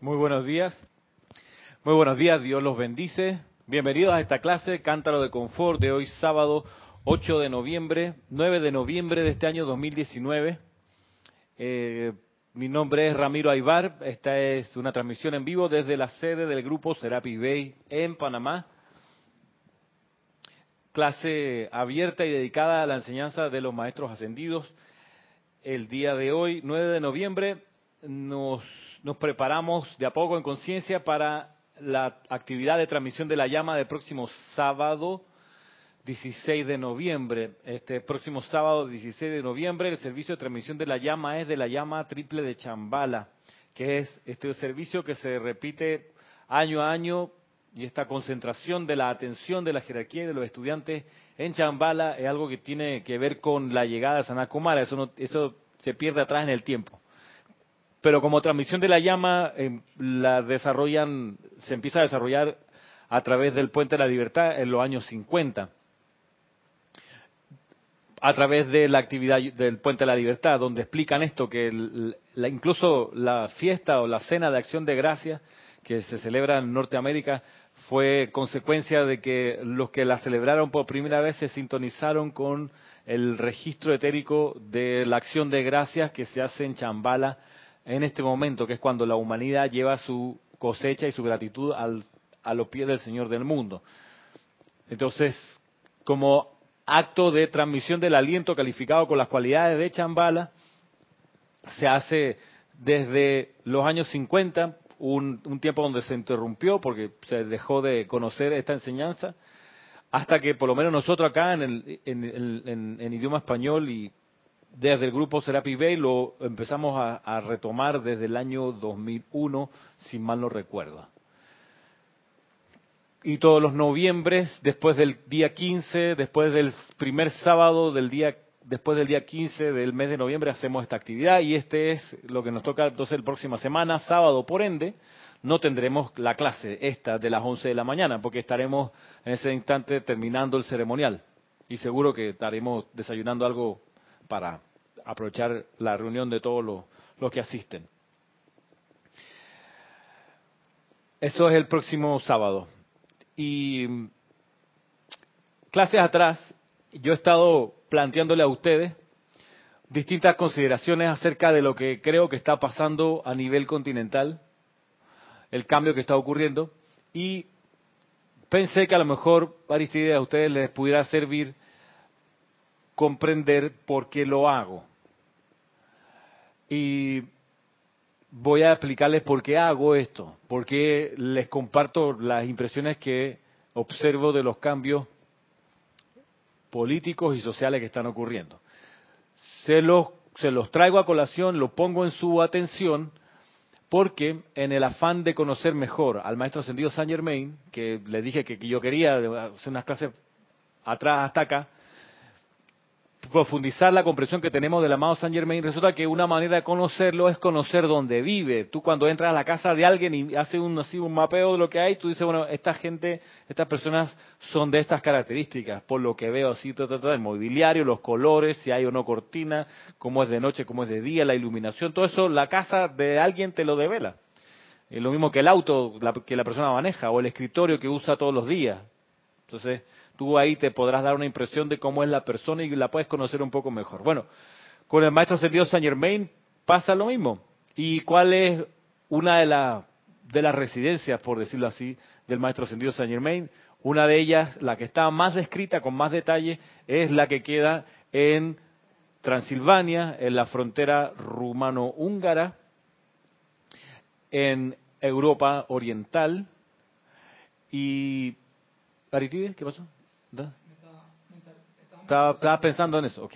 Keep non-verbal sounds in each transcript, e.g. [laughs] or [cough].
Muy buenos días. Muy buenos días, Dios los bendice. Bienvenidos a esta clase, Cántaro de Confort, de hoy sábado 8 de noviembre, 9 de noviembre de este año 2019. Eh, mi nombre es Ramiro Aybar. Esta es una transmisión en vivo desde la sede del grupo Serapis Bay en Panamá. Clase abierta y dedicada a la enseñanza de los maestros ascendidos. El día de hoy, 9 de noviembre, nos nos preparamos de a poco en conciencia para la actividad de transmisión de la llama del próximo sábado 16 de noviembre. Este próximo sábado 16 de noviembre el servicio de transmisión de la llama es de la llama triple de Chambala, que es este servicio que se repite año a año y esta concentración de la atención de la jerarquía y de los estudiantes en Chambala es algo que tiene que ver con la llegada de Sanakumara, eso, eso se pierde atrás en el tiempo pero como transmisión de la llama eh, la desarrollan, se empieza a desarrollar a través del Puente de la Libertad en los años 50, a través de la actividad del Puente de la Libertad, donde explican esto, que incluso la fiesta o la cena de acción de gracia que se celebra en Norteamérica fue consecuencia de que los que la celebraron por primera vez se sintonizaron con el registro etérico de la acción de gracias que se hace en Chambala en este momento, que es cuando la humanidad lleva su cosecha y su gratitud a los pies del Señor del mundo. Entonces, como acto de transmisión del aliento calificado con las cualidades de Chambala, se hace desde los años 50, un, tiempo donde se interrumpió porque se dejó de conocer esta enseñanza, hasta que por lo menos nosotros acá en, el, en idioma español y desde el grupo Serapi Bay lo empezamos a, retomar desde el año 2001, si mal no recuerdo. Y todos los noviembres, después del día 15, después del primer sábado del día, después del día 15 del mes de noviembre, hacemos esta actividad y este es lo que nos toca entonces la próxima semana, sábado, por ende, no tendremos la clase esta de las 11 de la mañana, porque estaremos en ese instante terminando el ceremonial. Y seguro que estaremos desayunando algo para aprovechar la reunión de todos los, que asisten. Eso es el próximo sábado. Y clases atrás, yo he estado planteándole a ustedes distintas consideraciones acerca de lo que creo que está pasando a nivel continental, el cambio que está ocurriendo, y pensé que a lo mejor varias ideas a ustedes les pudiera servir comprender por qué lo hago. Y voy a explicarles por qué hago esto, por qué les comparto las impresiones que observo de los cambios políticos y sociales que están ocurriendo. Se los, se los traigo a colación, lo pongo en su atención, porque en el afán de conocer mejor al maestro ascendido Saint Germain, que le dije que, yo quería hacer unas clases atrás hasta acá, profundizar la comprensión que tenemos del amado Saint Germain, resulta que una manera de conocerlo es conocer dónde vive. Tú cuando entras a la casa de alguien y haces un, así, un mapeo de lo que hay, tú dices, bueno, esta gente, estas personas son de estas características, por lo que veo así, el mobiliario, los colores, si hay o no cortina, cómo es de noche, cómo es de día, la iluminación, todo eso, la casa de alguien te lo devela. Es lo mismo que el auto que la persona maneja o el escritorio que usa todos los días. Entonces, tú ahí te podrás dar una impresión de cómo es la persona y la puedes conocer un poco mejor. Bueno, con el maestro ascendido Saint Germain pasa lo mismo. ¿Y cuál es una de, de las residencias, por decirlo así, del maestro ascendido Saint Germain? Una de ellas, la que está más descrita, con más detalle, es la que queda en Transilvania, en la frontera rumano-húngara, en Europa Oriental. ¿Y qué pasó? Estaba, pensando en eso, ok.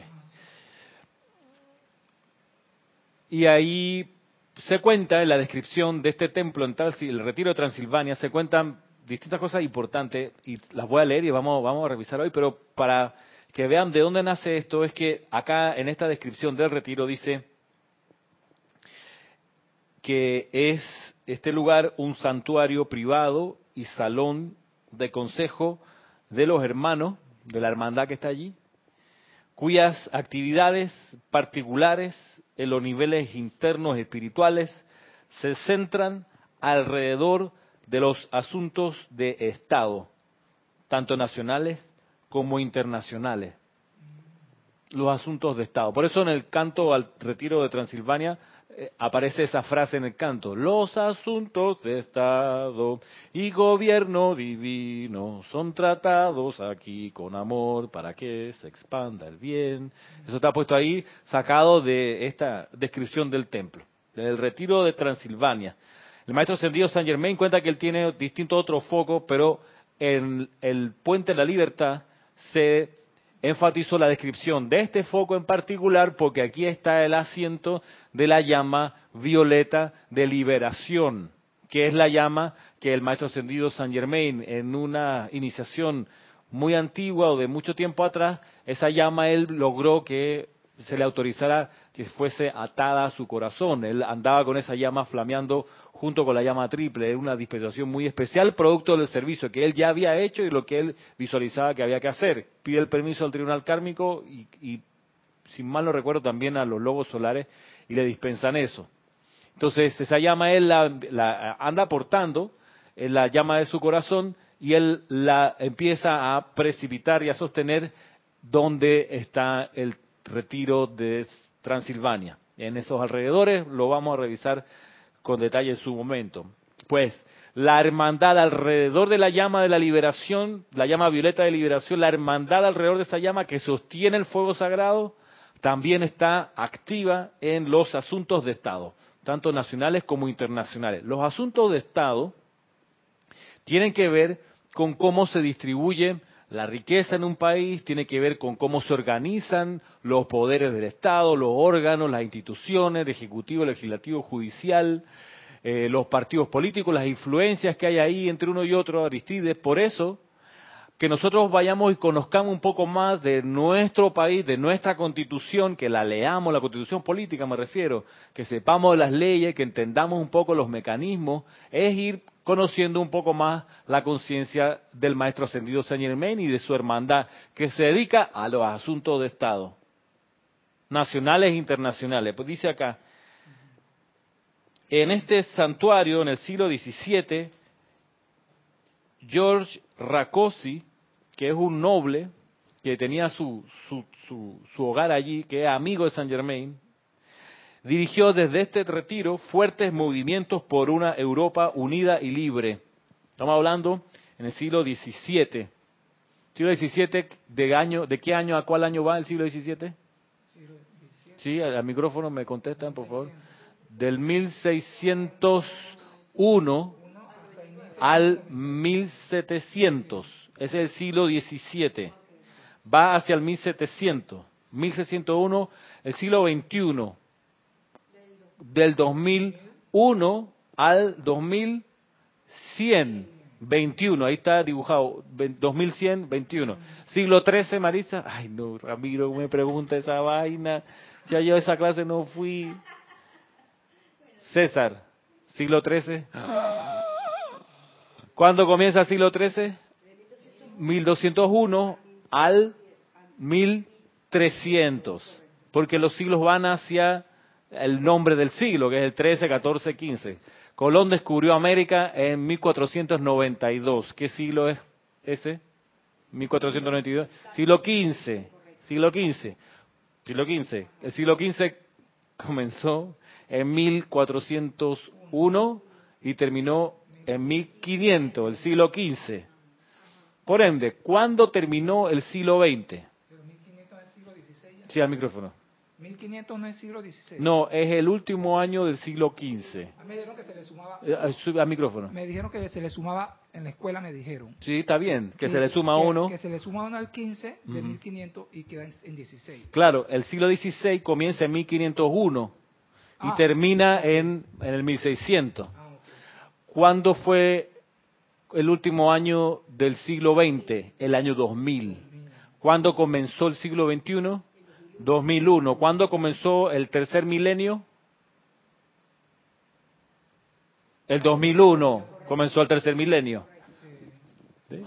Y ahí se cuenta en la descripción de este templo, en el retiro de Transilvania, se cuentan distintas cosas importantes y las voy a leer y vamos, vamos a revisar hoy, pero para que vean de dónde nace esto, es que acá en esta descripción del retiro dice que es este lugar un santuario privado y salón de consejo de los hermanos de la hermandad que está allí, cuyas actividades particulares en los niveles internos espirituales se centran alrededor de los asuntos de Estado, tanto nacionales como internacionales. Los asuntos de Estado. Por eso en el canto al retiro de Transilvania aparece esa frase en el canto. Los asuntos de Estado y gobierno divino son tratados aquí con amor para que se expanda el bien. Eso está puesto ahí, sacado de esta descripción del templo, del retiro de Transilvania. El maestro ascendido San Germain cuenta que él tiene distintos otros focos, pero en el Puente de la Libertad se enfatizó la descripción de este foco en particular porque aquí está el asiento de la llama violeta de liberación, que es la llama que el maestro ascendido San Germain en una iniciación muy antigua o de mucho tiempo atrás, esa llama él logró que se le autorizara que fuese atada a su corazón. Él andaba con esa llama flameando junto con la llama triple. Una dispensación muy especial, producto del servicio que él ya había hecho y lo que él visualizaba que había que hacer. Pide el permiso al tribunal kármico y, sin mal no recuerdo, también a los lobos solares y le dispensan eso. Entonces, esa llama él la, anda portando, en la llama de su corazón, y él la empieza a precipitar y a sostener donde está el retiro de Transilvania. En esos alrededores lo vamos a revisar con detalle en su momento. Pues la hermandad alrededor de la llama de la liberación, la llama violeta de liberación, la hermandad alrededor de esa llama que sostiene el fuego sagrado, también está activa en los asuntos de Estado, tanto nacionales como internacionales. Los asuntos de Estado tienen que ver con cómo se distribuye la riqueza en un país tiene que ver con cómo se organizan los poderes del Estado, los órganos, las instituciones, el ejecutivo, legislativo, judicial, eh, los partidos políticos, las influencias que hay ahí entre uno y otro, Aristides. Por eso, que nosotros vayamos y conozcamos un poco más de nuestro país, de nuestra constitución, que la leamos, la constitución política me refiero, que sepamos las leyes, que entendamos un poco los mecanismos, es ir conociendo un poco más la conciencia del maestro ascendido Saint Germain y de su hermandad, que se dedica a los asuntos de Estado, nacionales e internacionales. Pues dice acá, en este santuario, en el siglo XVII, George Rakosi, que es un noble que tenía su, su, su, su hogar allí, que es amigo de Saint Germain, dirigió desde este retiro fuertes movimientos por una Europa unida y libre. Estamos hablando en el siglo XVII. ¿Siglo XVII de, año, de qué año a cuál año va el siglo XVII? Sí, al, micrófono me contestan, por favor. Del 1601 al 1700. Ese es el siglo XVII. Va hacia el 1700. 1601, el siglo XXI del 2001 al 2121. Ahí está dibujado, 2121. Siglo XIII, Marisa. Ay, no, Ramiro me pregunta esa vaina. Ya yo esa clase no fui. César, siglo XIII. ¿Cuándo comienza el siglo XIII? 1201 al 1300. Porque los siglos van hacia el nombre del siglo, que es el 13, 14, 15. Colón descubrió América en 1492. ¿Qué siglo es ese? 1492. Siglo XV. Siglo XV. Siglo XV. El siglo XV comenzó en 1401 y terminó en 1500, el siglo XV. Por ende, ¿cuándo terminó el siglo XX? Sí, al micrófono. 1500 no es siglo XVI. No, es el último año del siglo XV. A me dijeron que se le sumaba. Eh, micrófono. Me dijeron que se le sumaba, en la escuela me dijeron. Sí, está bien, que se le suma uno. Que se le suma uno al 15 de 1500 y queda en 16. Claro, el siglo XVI comienza en 1501 y ah. termina en, en, el 1600. Ah, ¿Cuándo fue el último año del siglo XX? El año 2000. ¿Cuándo comenzó el siglo XXI? 2001. ¿Cuándo comenzó el tercer milenio? El 2001 comenzó el tercer milenio. ¿Sí?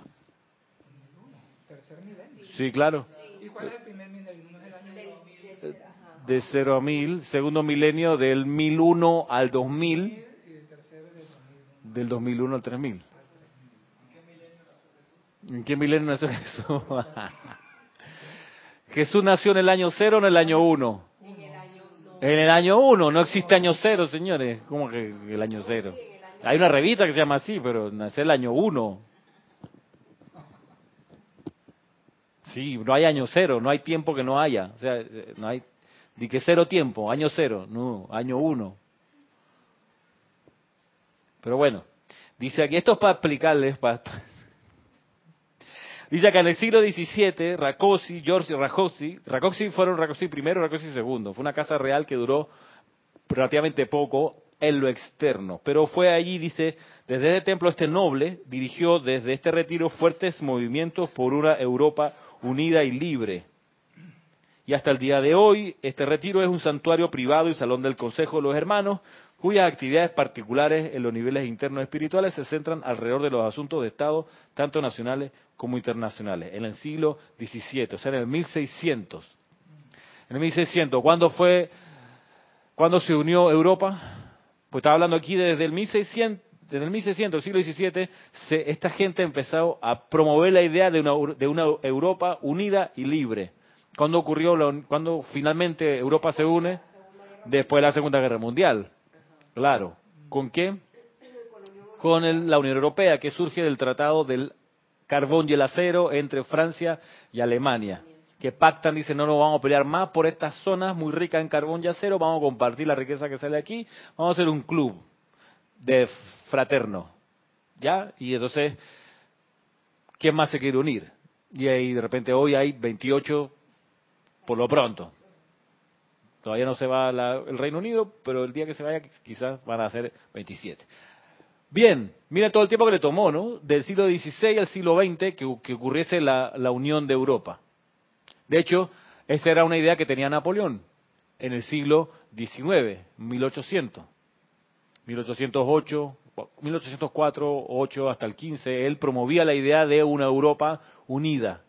Sí, claro. ¿Y cuál es el primer milenio? De cero a mil. Segundo milenio del 1001 al 2000. Del 2001 al 3000. ¿En qué milenio nació Jesús? [laughs] Jesús nació en el año cero o en el año uno. En el año uno, no existe año cero, señores. ¿Cómo que el año cero? Hay una revista que se llama así, pero nace el año uno. Sí, no hay año cero, no hay tiempo que no haya. O sea, no hay. Di que cero tiempo, año cero, no, año uno. Pero bueno, dice aquí, esto es para explicarles, para, Dice que en el siglo XVII, Rakosi, George Rakosi, Rakosi fueron Rakosi primero, Rakosi segundo. Fue una casa real que duró relativamente poco en lo externo. Pero fue allí, dice, desde este templo este noble dirigió desde este retiro fuertes movimientos por una Europa unida y libre. Y hasta el día de hoy, este retiro es un santuario privado y salón del Consejo de los Hermanos, cuyas actividades particulares en los niveles internos espirituales se centran alrededor de los asuntos de Estado, tanto nacionales como internacionales, en el siglo XVII, o sea, en el 1600. En el 1600, ¿cuándo fue, cuándo se unió Europa? Pues estaba hablando aquí desde el 1600, desde el 1600, el siglo XVII, esta gente empezó a promover la idea de una, de una Europa unida y libre. ¿Cuándo ocurrió, cuando finalmente Europa se une? Después de la Segunda Guerra Mundial. Claro. ¿Con qué? Con la Unión Europea, que surge del Tratado del Carbón y el Acero entre Francia y Alemania. Que pactan, dicen, no nos vamos a pelear más por estas zonas muy ricas en carbón y acero, vamos a compartir la riqueza que sale aquí, vamos a hacer un club de fraterno. ¿Ya? Y entonces, ¿quién más se quiere unir? Y ahí de repente hoy hay 28 por lo pronto. Todavía no se va el Reino Unido, pero el día que se vaya quizás van a ser 27. Bien, mira todo el tiempo que le tomó, ¿no? Del siglo XVI al siglo XX que, ocurriese la, unión de Europa. De hecho, esa era una idea que tenía Napoleón en el siglo XIX, 1800. 1808, 1804, 8 hasta el 15, él promovía la idea de una Europa unida.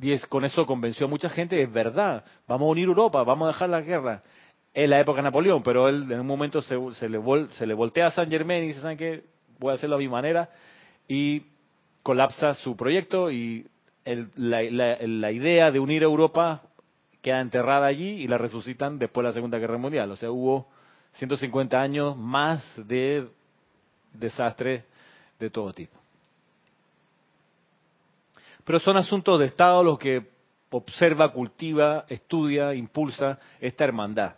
Y con eso convenció a mucha gente, es verdad, vamos a unir Europa, vamos a dejar la guerra. En la época de Napoleón, pero él en un momento se, le, voltea a San Germain y dice, ¿saben qué? Voy a hacerlo a mi manera. Y colapsa su proyecto y la, idea de unir Europa queda enterrada allí y la resucitan después de la Segunda Guerra Mundial. O sea, hubo 150 años más de desastres de todo tipo. Pero son asuntos de Estado los que observa, cultiva, estudia, impulsa esta hermandad.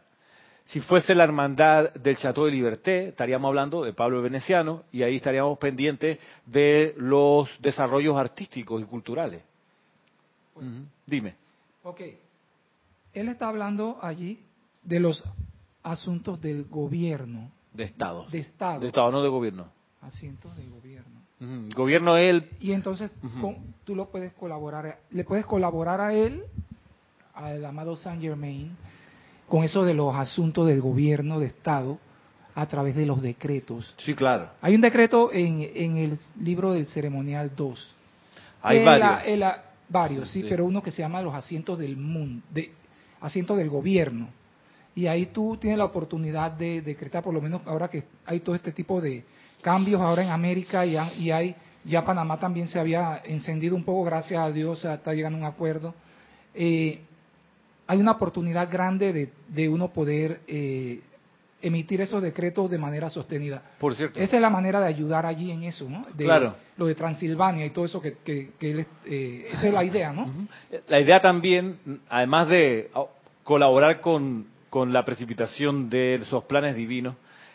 Si fuese la hermandad del Chateau de Liberté, estaríamos hablando de Pablo Veneciano y ahí estaríamos pendientes de los desarrollos artísticos y culturales. Dime. Ok. Él está hablando allí de los asuntos del gobierno. De Estado. De Estado. De Estado, no de gobierno. Asuntos del gobierno. Gobierno él. Y entonces tú lo puedes colaborar, le puedes colaborar a él, al amado Saint Germain, con eso de los asuntos del gobierno de Estado a través de los decretos. Sí, claro. Hay un decreto en, en el libro del ceremonial 2. Hay varios. varios, sí, pero uno que se llama los asientos del mundo, de, asientos del gobierno. Y ahí tú tienes la oportunidad de decretar, por lo menos ahora que hay todo este tipo de, cambios ahora en América y, y hay, ya Panamá también se había encendido un poco, gracias a Dios, está llegando a un acuerdo. Eh, hay una oportunidad grande de, de uno poder eh, emitir esos decretos de manera sostenida. Por cierto. Esa es la manera de ayudar allí en eso, ¿no? De, claro. Lo de Transilvania y todo eso que, que, eh, esa es la idea, ¿no? La idea también, además de colaborar con, con la precipitación de esos planes divinos,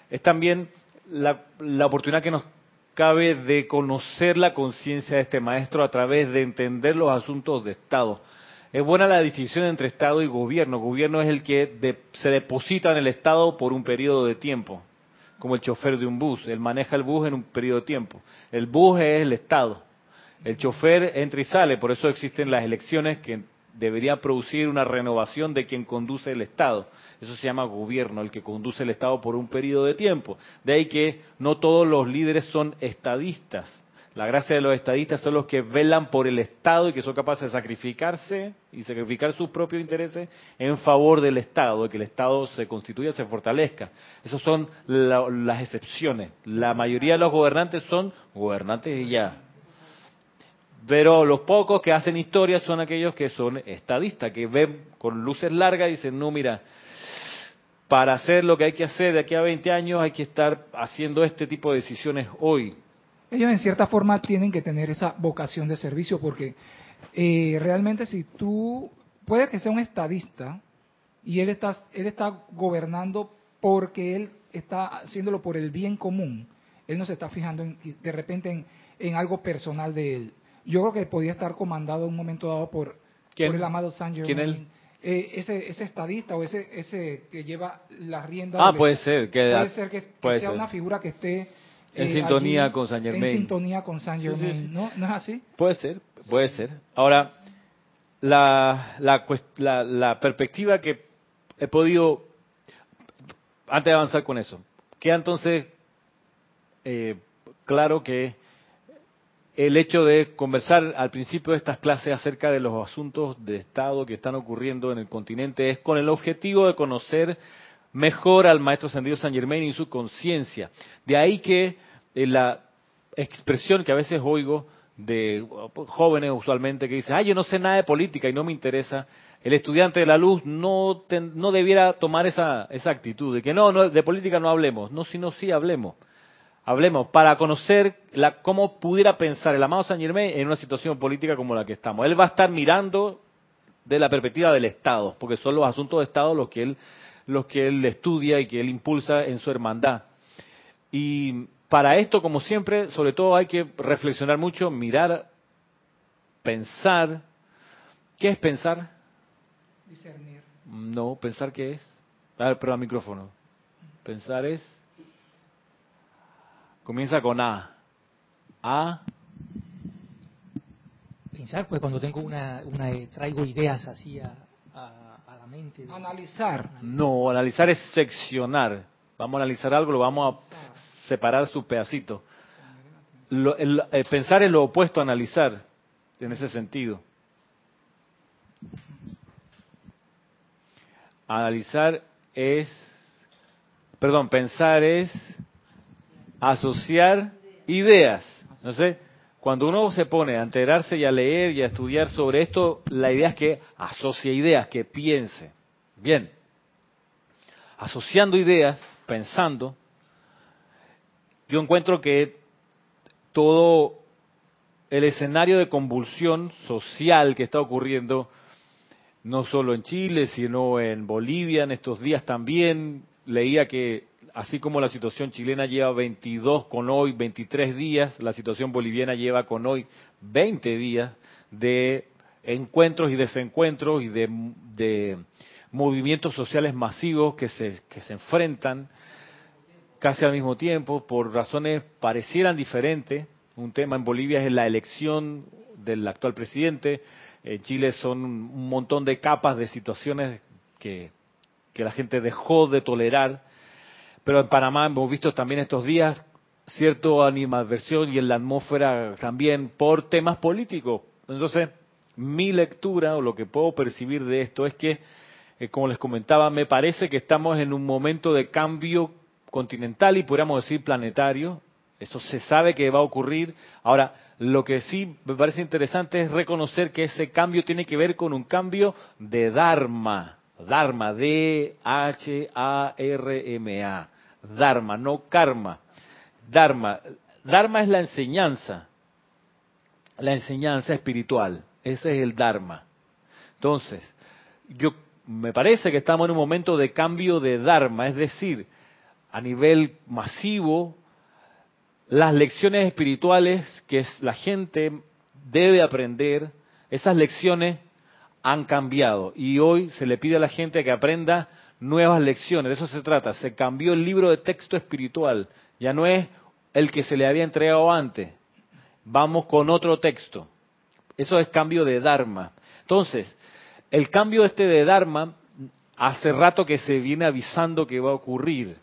es también la, la oportunidad que nos cabe de conocer la conciencia de este maestro a través de entender los asuntos de Estado. Es buena la distinción entre Estado y gobierno. Gobierno es el que se deposita en el Estado por un periodo de tiempo, como el chofer de un bus. Él maneja el bus en un periodo de tiempo. El bus es el Estado. El chofer entra y sale, por eso existen las elecciones que deberían producir una renovación de quien conduce el Estado. Eso se llama gobierno, el que conduce el Estado por un periodo de tiempo. De ahí que no todos los líderes son estadistas. La gracia de los estadistas son los que velan por el Estado y que son capaces de sacrificarse y sacrificar sus propios intereses en favor del Estado, de que el Estado se constituya, se fortalezca. Esas son las excepciones. La mayoría de los gobernantes son gobernantes y ya. Pero los pocos que hacen historia son aquellos que son estadistas, que ven con luces largas y dicen, no, mira, para hacer lo que hay que hacer de aquí a 20 años hay que estar haciendo este tipo de decisiones hoy ellos en cierta forma tienen que tener esa vocación de servicio porque eh, realmente si tú, puede que sea un estadista y él está, él está gobernando porque él está haciéndolo por el bien común, él no se está fijando de repente en, algo personal de él. Yo creo que podría estar comandado en un momento dado por, el amado San Germain. Eh, ese, ese estadista o ese, ese que lleva la rienda. Ah, puede ser. Que puede ser que, sea una figura que esté en eh, sintonía con San Germain. En sintonía con San Germain, ¿no? ¿no es así? Puede ser, puede ser. Ahora, la, la, la, perspectiva que he podido, antes de avanzar con eso, queda entonces eh, claro que el hecho de conversar al principio de estas clases acerca de los asuntos de Estado que están ocurriendo en el continente es con el objetivo de conocer mejor al maestro ascendido San Germain y su conciencia. De ahí que eh, la expresión que a veces oigo de jóvenes usualmente que dicen, ah, yo no sé nada de política y no me interesa, el estudiante de la luz no, no debiera tomar esa, esa actitud de que no, no, de política no hablemos, no, sino sí hablemos. Hablemos para conocer la, cómo pudiera pensar el amado San Germain en una situación política como la que estamos. Él va a estar mirando de la perspectiva del Estado, porque son los asuntos de Estado los que él los que él estudia y que él impulsa en su hermandad. Y para esto, como siempre, sobre todo hay que reflexionar mucho, mirar, pensar. ¿Qué es pensar? Discernir. No, pensar qué es. A ver, prueba micrófono. Pensar es. Comienza con A. A. Pensar, pues cuando tengo una, una traigo ideas así a, Analizar. No, analizar es seccionar. Vamos a analizar algo, lo vamos a separar su pedacito. Eh, pensar es lo opuesto a analizar, en ese sentido. Analizar es, perdón, pensar es asociar ideas. No sé, cuando uno se pone a enterarse y a leer y a estudiar sobre esto, la idea es que asocie ideas, que piense. Bien, asociando ideas, pensando, yo encuentro que todo el escenario de convulsión social que está ocurriendo, no solo en Chile, sino en Bolivia en estos días también, leía que así como la situación chilena lleva 22 con hoy 23 días, la situación boliviana lleva con hoy 20 días de encuentros y desencuentros y de, movimientos sociales masivos que se, que se enfrentan casi al mismo tiempo por razones parecieran diferentes. Un tema en Bolivia es la elección del actual presidente. En Chile son un montón de capas de situaciones que, que la gente dejó de tolerar pero en Panamá hemos visto también estos días cierto animadversión y en la atmósfera también por temas políticos. Entonces, mi lectura o lo que puedo percibir de esto es que, eh, como les comentaba, me parece que estamos en un momento de cambio continental y podríamos decir planetario. Eso se sabe que va a ocurrir. Ahora, lo que sí me parece interesante es reconocer que ese cambio tiene que ver con un cambio de Dharma. Dharma, D-H-A-R-M-A. Dharma, no karma. Dharma. Dharma es la enseñanza. La enseñanza espiritual. Ese es el Dharma. Entonces, yo me parece que estamos en un momento de cambio de Dharma, es decir, a nivel masivo, las lecciones espirituales que la gente debe aprender, esas lecciones han cambiado y hoy se le pide a la gente que aprenda nuevas lecciones. De eso se trata. Se cambió el libro de texto espiritual. Ya no es el que se le había entregado antes. Vamos con otro texto. Eso es cambio de Dharma. Entonces, el cambio este de Dharma, hace rato que se viene avisando que va a ocurrir.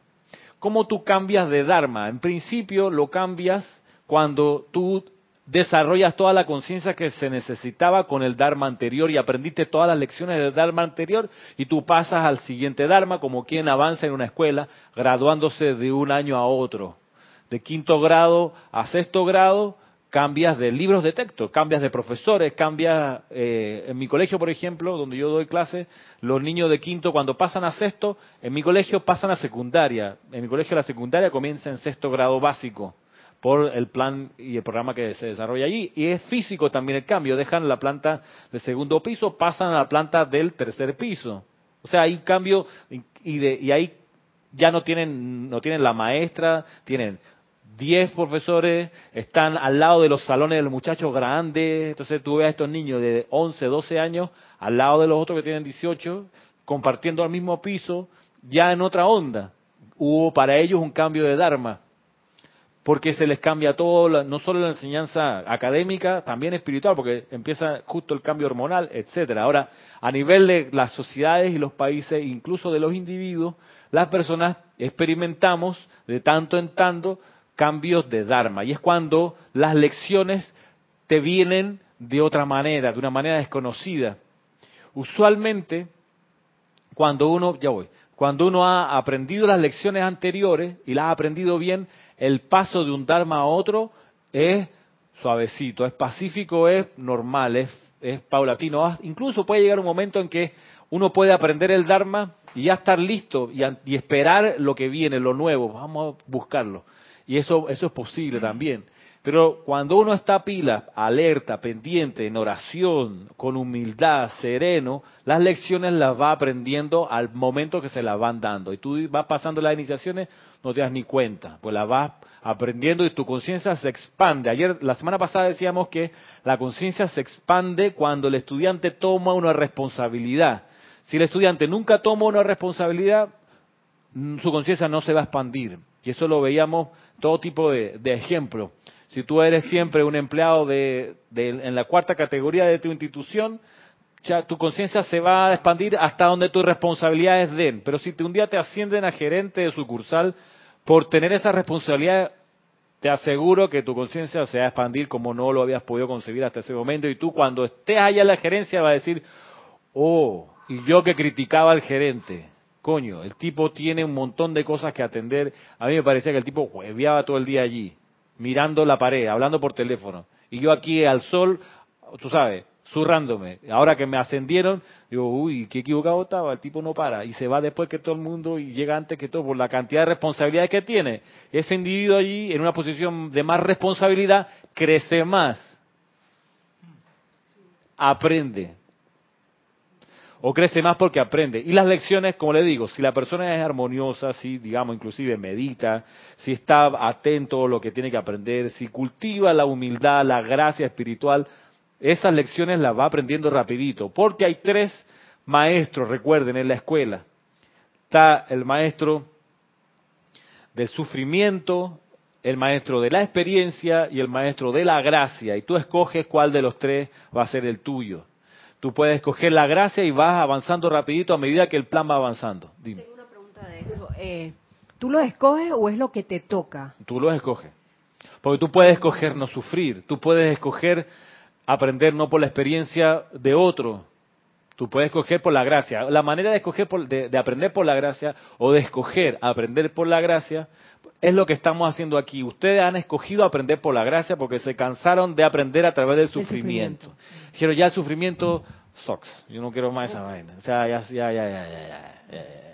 ¿Cómo tú cambias de Dharma? En principio lo cambias cuando tú desarrollas toda la conciencia que se necesitaba con el Dharma anterior y aprendiste todas las lecciones del Dharma anterior y tú pasas al siguiente Dharma como quien avanza en una escuela, graduándose de un año a otro. De quinto grado a sexto grado, cambias de libros de texto, cambias de profesores, cambias, eh, en mi colegio, por ejemplo, donde yo doy clases, los niños de quinto cuando pasan a sexto, en mi colegio pasan a secundaria. En mi colegio la secundaria comienza en sexto grado básico por el plan y el programa que se desarrolla allí. Y es físico también el cambio. Dejan la planta del segundo piso, pasan a la planta del tercer piso. O sea, hay un cambio y, de, y ahí ya no tienen, no tienen la maestra, tienen 10 profesores, están al lado de los salones de los muchachos grandes. Entonces tú ves a estos niños de 11, 12 años al lado de los otros que tienen 18, compartiendo el mismo piso, ya en otra onda. Hubo para ellos un cambio de Dharma porque se les cambia todo, no solo la enseñanza académica, también espiritual, porque empieza justo el cambio hormonal, etcétera. Ahora, a nivel de las sociedades y los países, incluso de los individuos, las personas experimentamos de tanto en tanto cambios de Dharma. Y es cuando las lecciones te vienen de otra manera, de una manera desconocida. Usualmente, cuando uno, ya voy, cuando uno ha aprendido las lecciones anteriores y las ha aprendido bien, el paso de un Dharma a otro es suavecito, es pacífico, es normal, es, es paulatino. Ah, incluso puede llegar un momento en que uno puede aprender el Dharma y ya estar listo y, y esperar lo que viene, lo nuevo, vamos a buscarlo. Y eso, eso es posible también. Pero cuando uno está pila, alerta, pendiente, en oración, con humildad, sereno, las lecciones las va aprendiendo al momento que se las van dando. Y tú vas pasando las iniciaciones, no te das ni cuenta, pues las vas aprendiendo y tu conciencia se expande. Ayer, la semana pasada decíamos que la conciencia se expande cuando el estudiante toma una responsabilidad. Si el estudiante nunca toma una responsabilidad, mm, su conciencia no se va a expandir. Y eso lo veíamos todo tipo de, de ejemplos. Si tú eres siempre un empleado de, en la cuarta categoría de tu institución, ya tu conciencia se va a expandir hasta donde tus responsabilidades den. Pero si un día te ascienden a gerente de sucursal, por tener esa responsabilidad, te aseguro que tu conciencia se va a expandir como no lo habías podido concebir hasta ese momento. Y tú cuando estés allá en la gerencia vas a decir, oh, y yo que criticaba al gerente. Coño, el tipo tiene un montón de cosas que atender. A mí me parecía que el tipo hueveaba todo el día allí mirando la pared, hablando por teléfono. Y yo aquí al sol, tú sabes, zurrándome. Ahora que me ascendieron, digo, uy, qué equivocado estaba, el tipo no para. Y se va después que todo el mundo y llega antes que todo por la cantidad de responsabilidades que tiene. Ese individuo allí, en una posición de más responsabilidad, crece más. Aprende o crece más porque aprende. Y las lecciones, como le digo, si la persona es armoniosa, si, digamos, inclusive medita, si está atento a lo que tiene que aprender, si cultiva la humildad, la gracia espiritual, esas lecciones las va aprendiendo rapidito. Porque hay tres maestros, recuerden, en la escuela. Está el maestro del sufrimiento, el maestro de la experiencia y el maestro de la gracia. Y tú escoges cuál de los tres va a ser el tuyo. Tú puedes escoger la gracia y vas avanzando rapidito a medida que el plan va avanzando. Tengo una pregunta de eso. Eh, ¿Tú lo escoges o es lo que te toca? Tú lo escoges. Porque tú puedes escoger no sufrir. Tú puedes escoger aprender no por la experiencia de otro. Tú puedes escoger por la gracia. La manera de escoger de, de aprender por la gracia o de escoger aprender por la gracia es lo que estamos haciendo aquí. Ustedes han escogido aprender por la gracia porque se cansaron de aprender a través del sufrimiento. Dijeron, ya el sufrimiento sucks. Yo no quiero más esa vaina. O sea, ya, ya, ya, ya, ya, O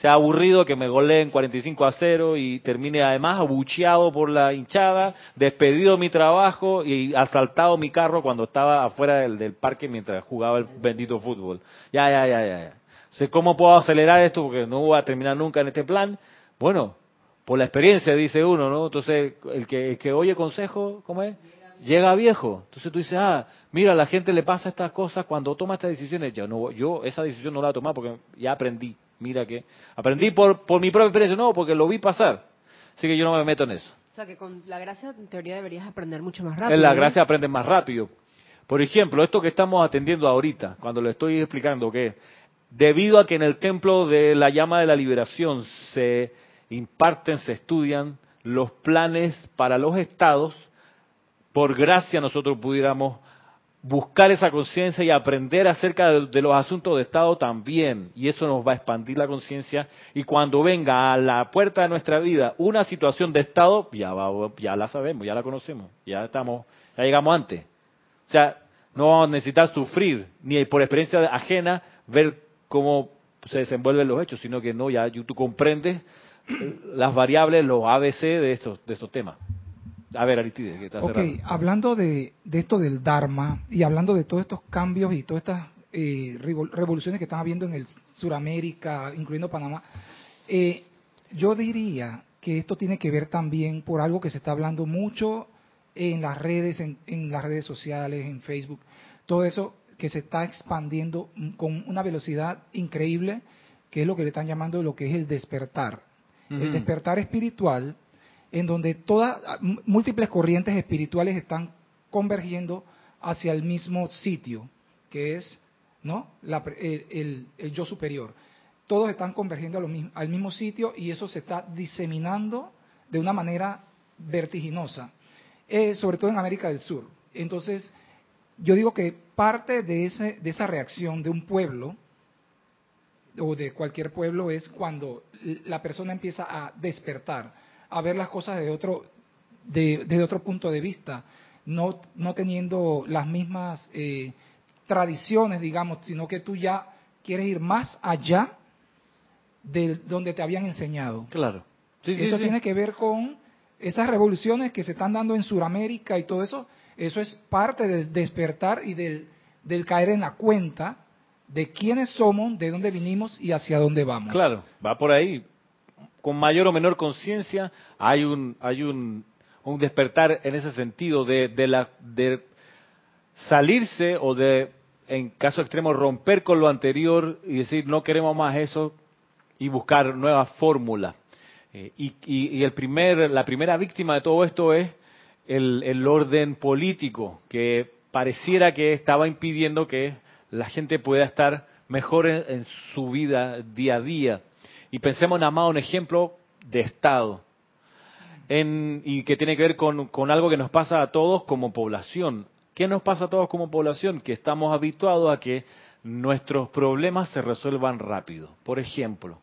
sea, aburrido que me goleen 45 a 0 y termine además abucheado por la hinchada, despedido mi trabajo y asaltado mi carro cuando estaba afuera del, parque mientras jugaba el bendito fútbol. Ya, ya, ya, ya. ya. ¿cómo puedo acelerar esto? Porque no voy a terminar nunca en este plan. Bueno, por la experiencia, dice uno, ¿no? Entonces, el que, que oye consejo, ¿cómo es? Llega viejo. Entonces tú dices, ah, mira, a la gente le pasa estas cosas cuando toma estas decisiones. Yo, no, yo esa decisión no la he tomado porque ya aprendí. Mira que aprendí por, por mi propia experiencia, no, porque lo vi pasar. Así que yo no me meto en eso. O sea, que con la gracia, en teoría, deberías aprender mucho más rápido. En la gracia aprendes más rápido. Por ejemplo, esto que estamos atendiendo ahorita, cuando le estoy explicando que debido a que en el templo de la llama de la liberación se imparten, se estudian los planes para los estados, por gracia nosotros pudiéramos buscar esa conciencia y aprender acerca de, los asuntos de Estado también. Y eso nos va a expandir la conciencia. Y cuando venga a la puerta de nuestra vida una situación de Estado, ya, va- ya la sabemos, ya la conocemos, ya estamos, ya llegamos antes. O sea, no vamos a necesitar sufrir, ni por experiencia ajena, ver cómo se desenvuelven los hechos, sino que no, ya tú comprendes las variables, los ABC de estos, de estos temas. A ver, Aristides, que está Ok, cerrando. hablando de, de esto del Dharma y hablando de todos estos cambios y todas estas eh, revol- revoluciones que están habiendo en el Suramérica, incluyendo Panamá, eh, yo diría que esto tiene que ver también por algo que se está hablando mucho en las redes, en, en las redes sociales, en Facebook, todo eso que se está expandiendo con una velocidad increíble, que es lo que le están llamando lo que es el despertar. El despertar espiritual en donde todas m- múltiples corrientes espirituales están convergiendo hacia el mismo sitio, que es ¿no? La el, el- yo superior. Todos están convergiendo a lo mismo- al mismo sitio y eso se está diseminando de una manera vertiginosa, eh, sobre todo en América del Sur. Entonces, yo digo que parte de, ese, de esa reacción de un pueblo, o de cualquier pueblo es cuando la persona empieza a despertar, a ver las cosas de otro, de, desde otro punto de vista, no, no teniendo las mismas eh, tradiciones, digamos, sino que tú ya quieres ir más allá de donde te habían enseñado. Claro. Sí, eso sí. tiene que ver con esas revoluciones que se están dando en Sudamérica y todo eso. Eso es parte del despertar y del, del caer en la cuenta de quiénes somos, de dónde vinimos y hacia dónde vamos. Claro, va por ahí. Con mayor o menor conciencia hay un hay un, un despertar en ese sentido de, de la de salirse o de en caso extremo romper con lo anterior y decir no queremos más eso y buscar nuevas fórmulas. Eh, y, y- y el primer la primera víctima de todo esto es el, el orden político que pareciera que estaba impidiendo que la gente pueda estar mejor en, en su vida día a día. Y pensemos nada más un ejemplo de Estado, en- y que tiene que ver con, con algo que nos pasa a todos como población. ¿Qué nos pasa a todos como población? Que estamos habituados a que nuestros problemas se resuelvan rápido. Por ejemplo,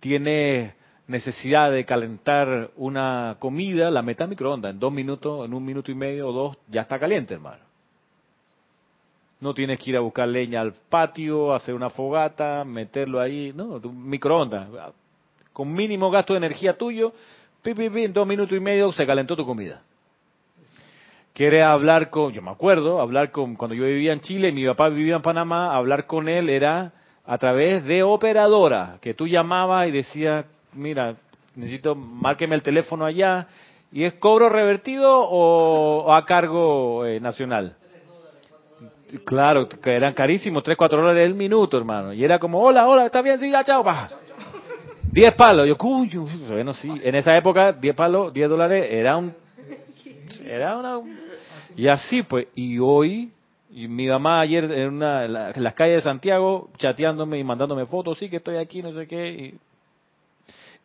tiene necesidad de calentar una comida, la meta microondas, en dos minutos, en un minuto y medio o dos, ya está caliente, hermano. No tienes que ir a buscar leña al patio, hacer una fogata, meterlo ahí, no, tu microondas. Con mínimo gasto de energía tuyo, pi, pi, pi, en dos minutos y medio se calentó tu comida. Quieres hablar con, yo me acuerdo, hablar con, cuando yo vivía en Chile y mi papá vivía en Panamá, hablar con él era a través de operadora, que tú llamabas y decías, mira, necesito, márqueme el teléfono allá, y es cobro revertido o, o a cargo eh, nacional. Claro, que eran carísimos, 3, 4 dólares el minuto, hermano. Y era como, hola, hola, está bien, sí, ya, chao, pa. 10 palos. Yo, cuyo, bueno, sí. En esa época, 10 palos, 10 dólares era un. Era una. Y así, pues. Y hoy, mi mamá ayer en, una, en, la- en las calles de Santiago, chateándome y mandándome fotos, sí, que estoy aquí, no sé qué. Y,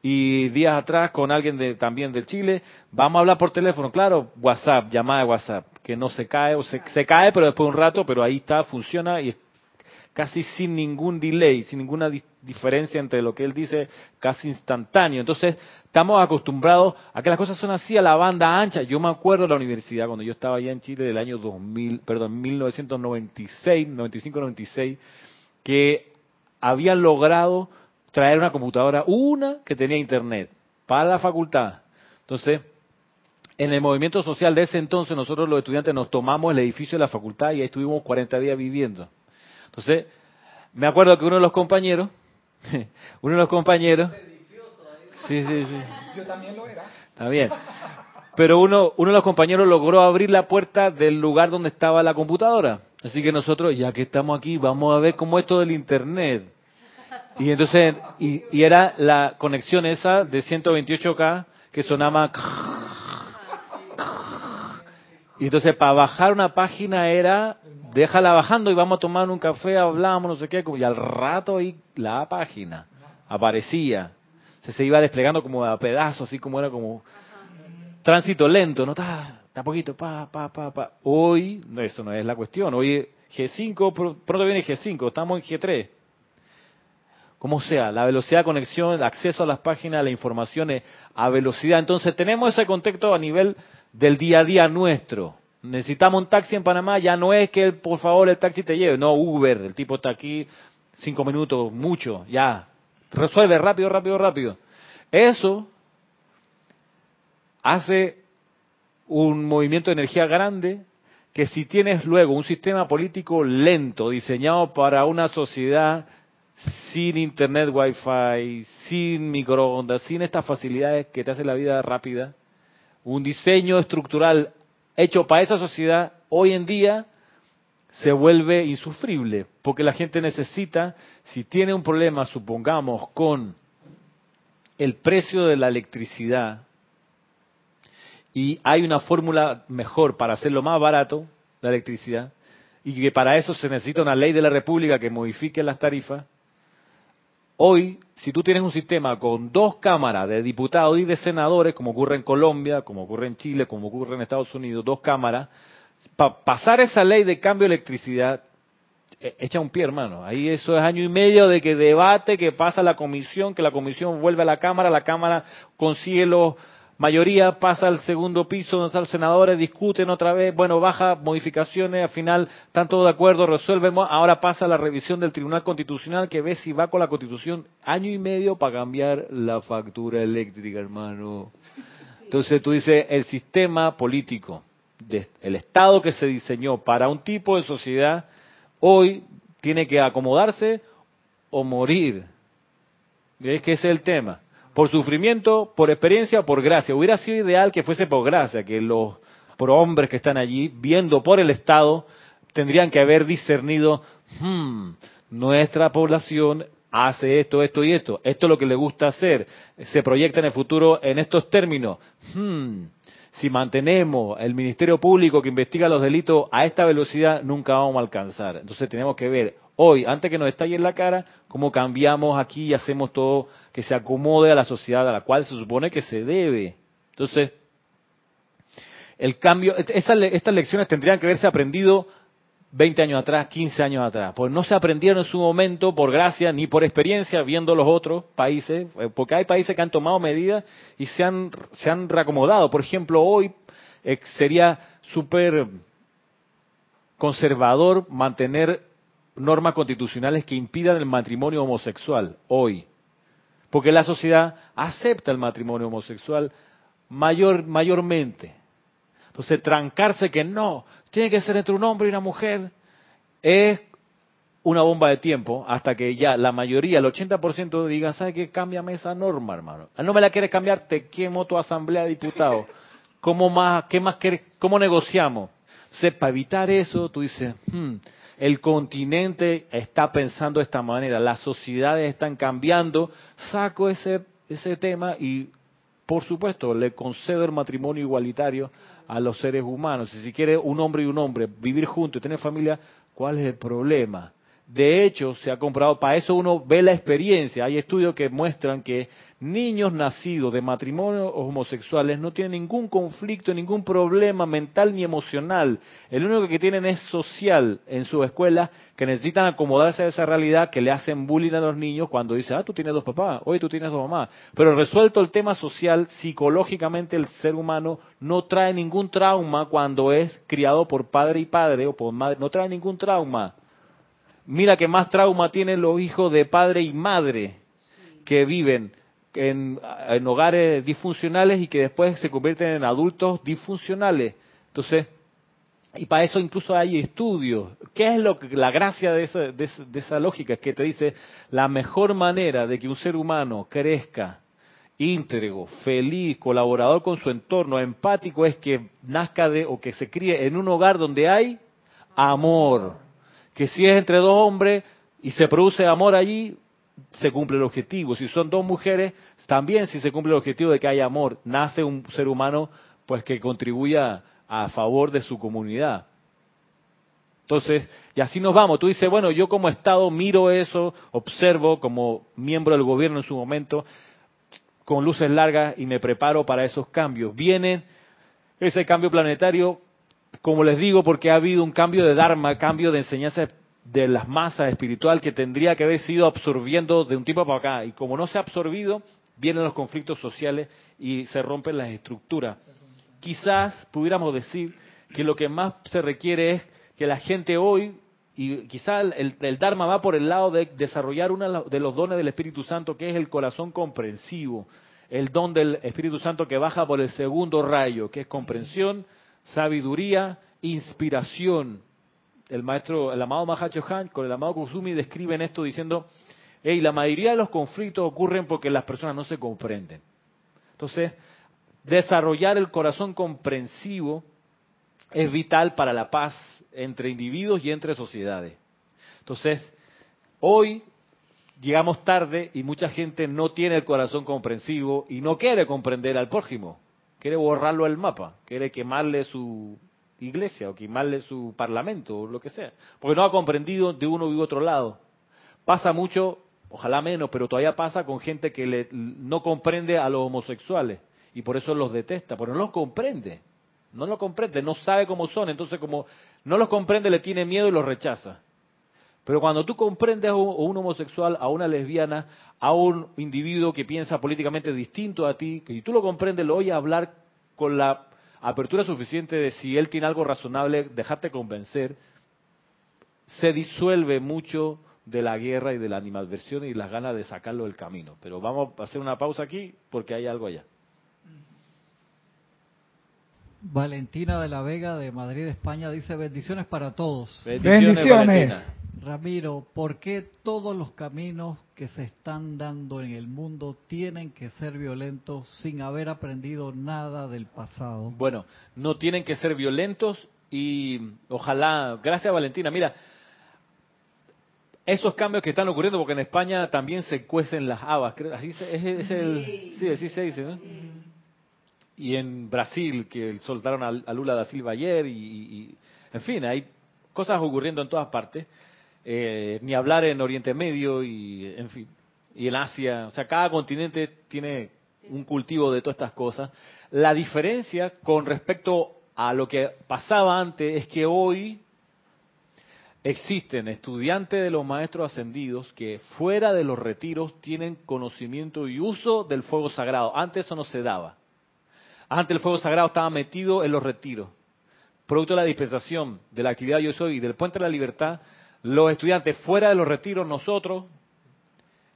y días atrás con alguien de, también del Chile, vamos a hablar por teléfono, claro, WhatsApp, llamada de WhatsApp, que no se cae, o se, se cae, pero después de un rato, pero ahí está, funciona y es casi sin ningún delay, sin ninguna di- diferencia entre lo que él dice, casi instantáneo. Entonces, estamos acostumbrados a que las cosas son así a la banda ancha. Yo me acuerdo de la universidad, cuando yo estaba allá en Chile del año 2000, perdón, 1996, 95-96, que habían logrado traer una computadora, una que tenía internet, para la facultad. Entonces, en el movimiento social de ese entonces, nosotros los estudiantes nos tomamos el edificio de la facultad y ahí estuvimos 40 días viviendo. Entonces, me acuerdo que uno de los compañeros, [laughs] uno de los compañeros, sí, sí, sí, Yo también lo era. está bien, pero uno, uno de los compañeros logró abrir la puerta del lugar donde estaba la computadora. Así que nosotros, ya que estamos aquí, vamos a ver cómo es todo el internet. Y entonces, y, y era la conexión esa de 128K que sonaba. Y entonces para bajar una página era, déjala bajando y vamos a tomar un café, hablamos, no sé qué, y al rato ahí la página aparecía. Se, se iba desplegando como a pedazos, así como era como tránsito lento, ¿no? Ta, está poquito, pa, pa, pa, pa. Hoy, no, eso no es la cuestión. Hoy G5, pronto viene G5, estamos en G3. Como sea, la velocidad de conexión, el acceso a las páginas, la información a velocidad. Entonces tenemos ese contexto a nivel del día a día nuestro. Necesitamos un taxi en Panamá, ya no es que por favor el taxi te lleve, no Uber, el tipo está aquí cinco minutos, mucho, ya, resuelve rápido, rápido, rápido. Eso hace un movimiento de energía grande que si tienes luego un sistema político lento diseñado para una sociedad sin internet wifi, sin microondas, sin estas facilidades que te hacen la vida rápida, un diseño estructural hecho para esa sociedad hoy en día se vuelve insufrible, porque la gente necesita, si tiene un problema, supongamos, con el precio de la electricidad, y hay una fórmula mejor para hacerlo más barato, la electricidad, y que para eso se necesita una ley de la República que modifique las tarifas. Hoy, si tú tienes un sistema con dos cámaras de diputados y de senadores, como ocurre en Colombia, como ocurre en Chile, como ocurre en Estados Unidos, dos cámaras, para pasar esa ley de cambio de electricidad, e, echa un pie, hermano. Ahí eso es año y medio de que debate, que pasa la comisión, que la comisión vuelve a la Cámara, la Cámara consigue los mayoría pasa al segundo piso donde están los senadores, discuten otra vez, bueno, baja modificaciones, al final están todos de acuerdo, resuelven, ahora pasa la revisión del Tribunal Constitucional que ve si va con la Constitución año y medio para cambiar la factura eléctrica, hermano. Entonces tú dices, el sistema político, el Estado que se diseñó para un tipo de sociedad, hoy tiene que acomodarse o morir. ¿Ves que ese es el tema? Por sufrimiento, por experiencia o por gracia. Hubiera sido ideal que fuese por gracia, que los hombres que están allí, viendo por el Estado, tendrían que haber discernido, hmm, nuestra población hace esto, esto y esto, esto es lo que le gusta hacer, se proyecta en el futuro en estos términos. Hmm, si mantenemos el Ministerio Público que investiga los delitos a esta velocidad, nunca vamos a alcanzar. Entonces tenemos que ver hoy, antes que nos estalle en la cara, cómo cambiamos aquí y hacemos todo que se acomode a la sociedad a la cual se supone que se debe. Entonces, el cambio, estas lecciones tendrían que haberse aprendido 20 años atrás, 15 años atrás, pues no se aprendieron en su momento por gracia ni por experiencia viendo los otros países, eh, porque hay países que han tomado medidas y se han, se han reacomodado. Por ejemplo, hoy eh, sería súper conservador mantener normas constitucionales que impidan el matrimonio homosexual hoy. Porque la sociedad acepta el matrimonio homosexual mayor, mayormente. Entonces, trancarse que no, tiene que ser entre un hombre y una mujer, es una bomba de tiempo hasta que ya la mayoría, el 80% diga, ¿sabe qué? Cámbiame esa norma, hermano. Ah, no me la quieres cambiar, te quemo tu asamblea de diputados. [laughs] ¿Cómo más, qué más quieres, cómo negociamos? Para evitar eso, tú dices, hmm, el continente está pensando de esta manera, las sociedades están cambiando, saco ese, ese tema y, por supuesto, le concedo el matrimonio igualitario a los seres humanos. Y si quiere un hombre y un hombre vivir juntos y tener familia, ¿cuál es el problema? De hecho, se ha comprado, para eso uno ve la experiencia. Hay estudios que muestran que niños nacidos de matrimonios homosexuales no tienen ningún conflicto, ningún problema mental ni emocional. El único que tienen es social en su escuela, que necesitan acomodarse a esa realidad, que le hacen bullying a los niños cuando dicen, ah, tú tienes dos papás, hoy tú tienes dos mamás. Pero resuelto el tema social, psicológicamente el ser humano no trae ningún trauma cuando es criado por padre y padre o por madre, no trae ningún trauma. Mira que más trauma tienen los hijos de padre y madre que viven en, hogares disfuncionales y que después se convierten en adultos disfuncionales. Entonces, y para eso incluso hay estudios. ¿Qué es lo que, la gracia de esa, de, esa lógica? Es que te dice la mejor manera de que un ser humano crezca íntegro, feliz, colaborador con su entorno, empático, es que nazca de o que se críe en un hogar donde hay amor que si es entre dos hombres y se produce amor allí, se cumple el objetivo. Si son dos mujeres, también si se cumple el objetivo de que haya amor, nace un ser humano pues que contribuya a favor de su comunidad. Entonces, y así nos vamos. Tú dices, bueno, yo como Estado miro eso, observo como miembro del gobierno en su momento, con luces largas y me preparo para esos cambios. Vienen ese cambio planetario, como les digo, porque ha habido un cambio de Dharma, cambio de enseñanza de las masas espiritual que tendría que haber sido absorbiendo de un tiempo para acá. Y como no se ha absorbido, vienen los conflictos sociales y se rompen las estructuras. Quizás pudiéramos decir que lo que más se requiere es que la gente hoy, y quizás el, el Dharma va por el lado de desarrollar uno de los dones del Espíritu Santo, que es el corazón comprensivo, el don del Espíritu Santo que baja por el segundo rayo, que es comprensión, sabiduría, inspiración. El maestro, el amado Mahacho Han con el amado Kusumi describen esto diciendo, hey, la mayoría de los conflictos ocurren porque las personas no se comprenden. Entonces, desarrollar el corazón comprensivo es vital para la paz entre individuos y entre sociedades. Entonces, hoy llegamos tarde y mucha gente no tiene el corazón comprensivo y no quiere comprender al prójimo, quiere borrarlo del mapa, quiere quemarle su iglesia o quemarle su parlamento o lo que sea, porque no ha comprendido de uno u otro lado. Pasa mucho, ojalá menos, pero todavía pasa con gente que le, no comprende a los homosexuales y por eso los detesta, porque no los comprende, no los comprende, no sabe cómo son, entonces como no los comprende le tiene miedo y los rechaza. Pero cuando tú comprendes a un homosexual, a una lesbiana, a un individuo que piensa políticamente distinto a ti, y tú lo comprendes, lo oyes hablar con la apertura suficiente de si él tiene algo razonable, dejarte convencer, se disuelve mucho de la guerra y de la animadversión y las ganas de sacarlo del camino. Pero vamos a hacer una pausa aquí porque hay algo allá. Valentina de la Vega de Madrid, España, dice bendiciones para todos. Bendiciones. Ramiro, ¿por qué todos los caminos que se están dando en el mundo tienen que ser violentos sin haber aprendido nada del pasado? Bueno, no tienen que ser violentos y ojalá, gracias Valentina, mira, esos cambios que están ocurriendo, porque en España también se cuecen las habas, así es, el, sí, así se dice, ¿no? Y en Brasil, que soltaron a, Lula da Silva ayer, y, y, en fin, hay cosas ocurriendo en todas partes. Eh, ni hablar en Oriente Medio y en fin, y en Asia. O sea, cada continente tiene un cultivo de todas estas cosas. La diferencia con respecto a lo que pasaba antes es que hoy existen estudiantes de los maestros ascendidos que fuera de los retiros tienen conocimiento y uso del fuego sagrado. Antes eso no se daba. Antes el fuego sagrado estaba metido en los retiros. Producto de la dispensación de la actividad Yo Soy y del Puente de la Libertad, los estudiantes fuera de los retiros, nosotros,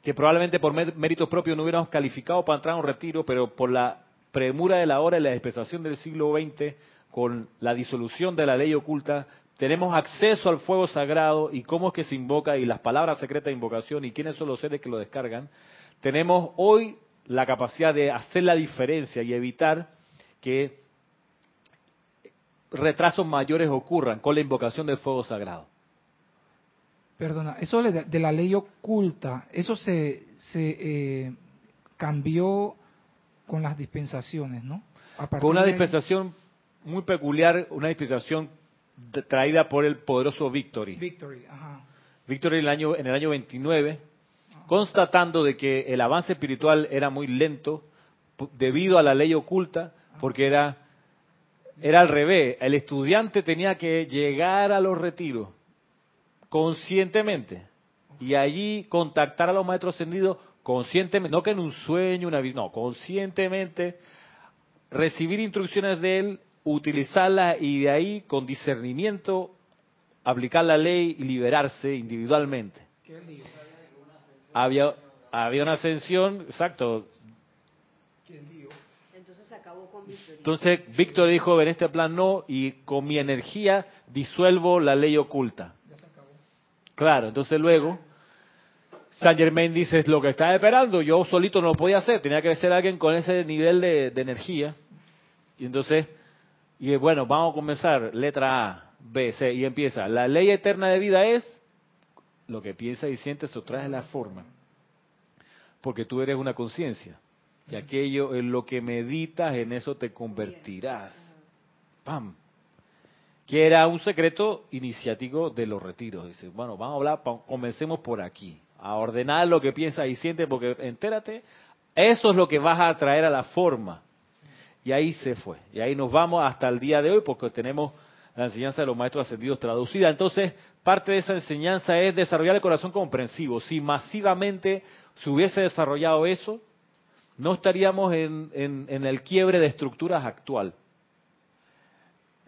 que probablemente por méritos propios no hubiéramos calificado para entrar a un retiro, pero por la premura de la hora y la dispensación del siglo XX, con la disolución de la ley oculta, tenemos acceso al fuego sagrado y cómo es que se invoca y las palabras secretas de invocación y quiénes son los seres que lo descargan. Tenemos hoy la capacidad de hacer la diferencia y evitar que retrasos mayores ocurran con la invocación del fuego sagrado. Perdona, eso de, la ley oculta, eso se, se eh, cambió con las dispensaciones, ¿no? Con una dispensación muy peculiar, una dispensación traída por el poderoso Victory. Victory, ajá. Victory en el año, en el año 29, constatando de que el avance espiritual era muy lento debido a la ley oculta, porque era, era al revés. El estudiante tenía que llegar a los retiros conscientemente y allí contactar a los maestros ascendidos conscientemente, no que en un sueño, una no, conscientemente recibir instrucciones de él, utilizarlas y de ahí con discernimiento aplicar la ley y liberarse individualmente. Había había una ascensión, exacto. Entonces acabó con Víctor. Entonces Víctor dijo, en este plan no, y con mi energía disuelvo la ley oculta. Claro, entonces luego San Germain dice, lo que estaba esperando, yo solito no lo podía hacer, tenía que ser alguien con ese nivel de, energía. Y entonces, y bueno, vamos a comenzar, letra A, B, C, y empieza. La ley eterna de vida es lo que piensa y siente, trae la forma. Porque tú eres una conciencia. Y aquello en lo que meditas, en eso te convertirás. ¡Pam! Que era un secreto iniciático de los retiros. Dice, bueno, vamos a hablar, comencemos por aquí, a ordenar lo que piensas y sientes, porque entérate, eso es lo que vas a traer a la forma. y ahí se fue. Y ahí nos vamos hasta el día de hoy porque tenemos la enseñanza de los maestros ascendidos traducida. Entonces, parte de esa enseñanza es desarrollar el corazón comprensivo. Si masivamente se hubiese desarrollado eso, no estaríamos en, en- en el quiebre de estructuras actual.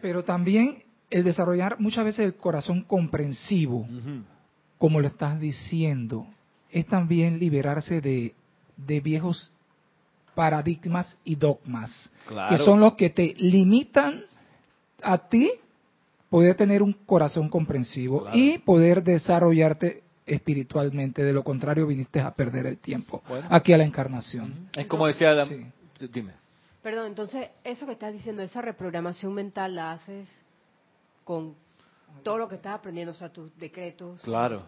Pero también el desarrollar muchas veces el corazón comprensivo, como lo estás diciendo, es también liberarse de, de viejos paradigmas y dogmas, Claro. que son los que te limitan a ti poder tener un corazón comprensivo Claro. y poder desarrollarte espiritualmente. De lo contrario, viniste a perder el tiempo Bueno. aquí a la encarnación. Es como decía la... Sí. Dime. Perdón, entonces, eso que estás diciendo, esa reprogramación mental la haces con todo lo que estás aprendiendo, o sea, tus decretos. Claro.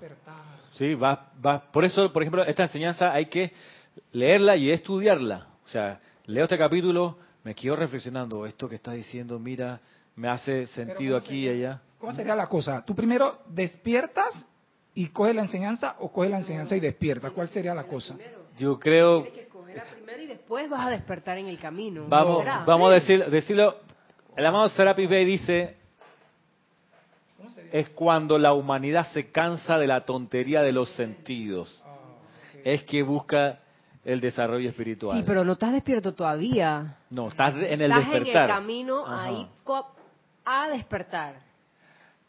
Sí, va, va. Por eso, por ejemplo, esta enseñanza hay que leerla y estudiarla. O sea, leo este capítulo, me quedo reflexionando, esto que está diciendo, mira, me hace sentido ¿cómo aquí y allá. ¿Cómo sería la cosa? ¿Tú primero despiertas y coges la enseñanza o coges la enseñanza y despiertas? ¿Cuál sería la cosa? Yo creo, Tienes que cogerla primero y después vas a despertar en el camino. vamos, vamos a decir, decirlo, el amado Serapis Bey dice, es cuando la humanidad se cansa de la tontería de los sentidos. Es que busca el desarrollo espiritual. Sí, pero no estás despierto todavía. No, estás en el estás despertar. en el camino Ajá. ahí a despertar.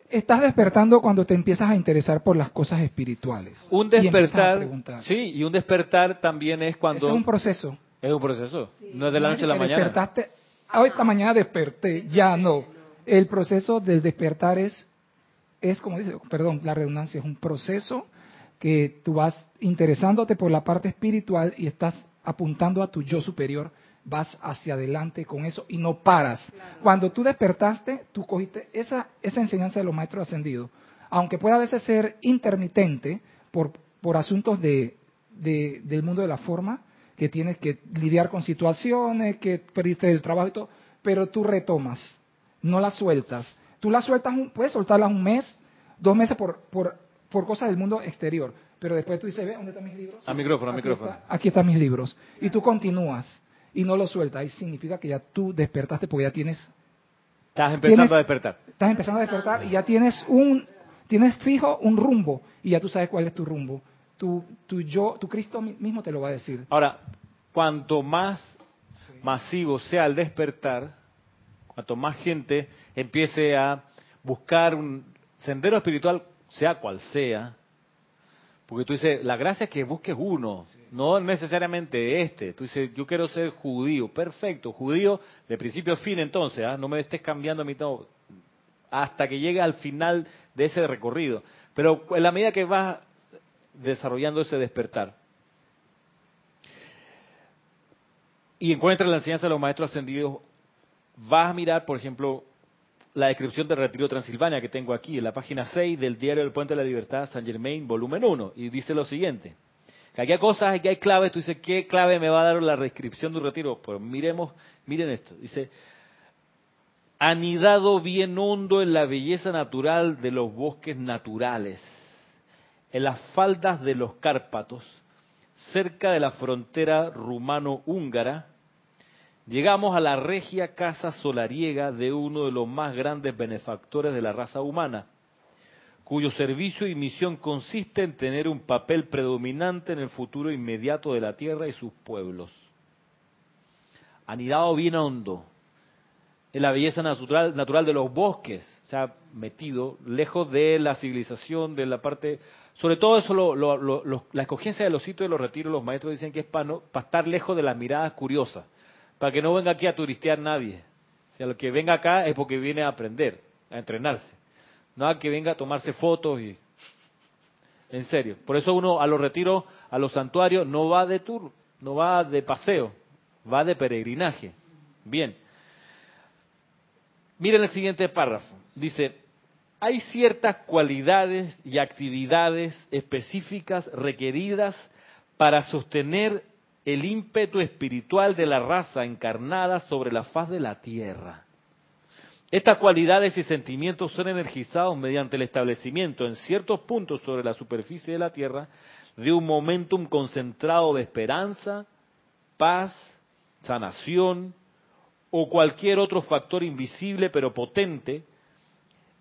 Estás despertando cuando te empiezas a interesar por las cosas espirituales. Un despertar, sí, y un despertar también es cuando Ese es un proceso. es un proceso, no es de la No noche a la mañana. Despertaste, ah, esta mañana desperté, ya no. El proceso del despertar es, es como dice, perdón, la redundancia, es un proceso que tú vas interesándote por la parte espiritual y estás apuntando a tu yo superior, vas hacia adelante con eso y no paras. Cuando tú despertaste, tú cogiste esa, esa enseñanza de los maestros ascendidos, aunque pueda a veces ser intermitente por, por asuntos de, de- del mundo de la forma, que tienes que lidiar con situaciones, que perdiste el trabajo y todo, pero tú retomas, no las sueltas. Tú las sueltas, un- puedes soltarlas un mes, dos meses por, por, por cosas del mundo exterior, pero después tú dices, ve, ¿dónde están mis libros? Al micrófono, Aquí micrófono. está- aquí están mis libros. Y tú continúas y no los sueltas. Ahí significa que ya tú despertaste porque ya tienes, Estás empezando Tienes- a despertar. estás empezando a despertar y ya tienes un, tienes fijo un rumbo y ya tú sabes cuál es tu rumbo. Tu, tu yo, tu Cristo mi- mismo te lo va a decir. Ahora, cuanto más masivo sea el despertar, cuanto más gente empiece a buscar un sendero espiritual, sea cual sea, porque tú dices, la gracia es que busques uno, no necesariamente este. Tú dices, yo quiero ser judío, perfecto, judío de principio a fin entonces, ¿ah? no me estés cambiando a mitad hasta que llegue al final de ese recorrido. Pero en la medida que vas desarrollando ese despertar, y encuentras la enseñanza de los maestros ascendidos, vas a mirar, por ejemplo, la descripción del Retiro Transilvania que tengo aquí, en la página 6 del diario del Puente de la Libertad, San Germain, volumen 1, y dice lo siguiente. Que aquí hay cosas, aquí hay claves, tú dices, ¿qué clave me va a dar la descripción de un retiro? Pues miremos, miren esto. Dice, anidado bien hondo en la belleza natural de los bosques naturales, en las faldas de los Cárpatos, cerca de la frontera rumano-húngara, llegamos a la regia casa solariega de uno de los más grandes benefactores de la raza humana, cuyo servicio y misión consiste en tener un papel predominante en el futuro inmediato de la tierra y sus pueblos. Anidado bien hondo en la belleza natural, natural de los bosques, o sea, metido lejos de la civilización, de la parte... Sobre todo eso, lo- lo- lo- la escogencia de los sitios de los retiros, los maestros dicen que es para, para estar lejos de las miradas curiosas, para que no venga aquí a turistear nadie. O sea, lo que venga acá es porque viene a aprender, a entrenarse. No a que venga a tomarse fotos y... En serio. Por eso uno a los retiros, a los santuarios, no va de tour, no va de paseo, va de peregrinaje. Bien. Miren el siguiente párrafo. Dice, hay ciertas cualidades y actividades específicas requeridas para sostener el ímpetu espiritual de la raza encarnada sobre la faz de la tierra. Estas cualidades y sentimientos son energizados mediante el establecimiento en ciertos puntos sobre la superficie de la tierra de un momentum concentrado de esperanza, paz, sanación, o cualquier otro factor invisible pero potente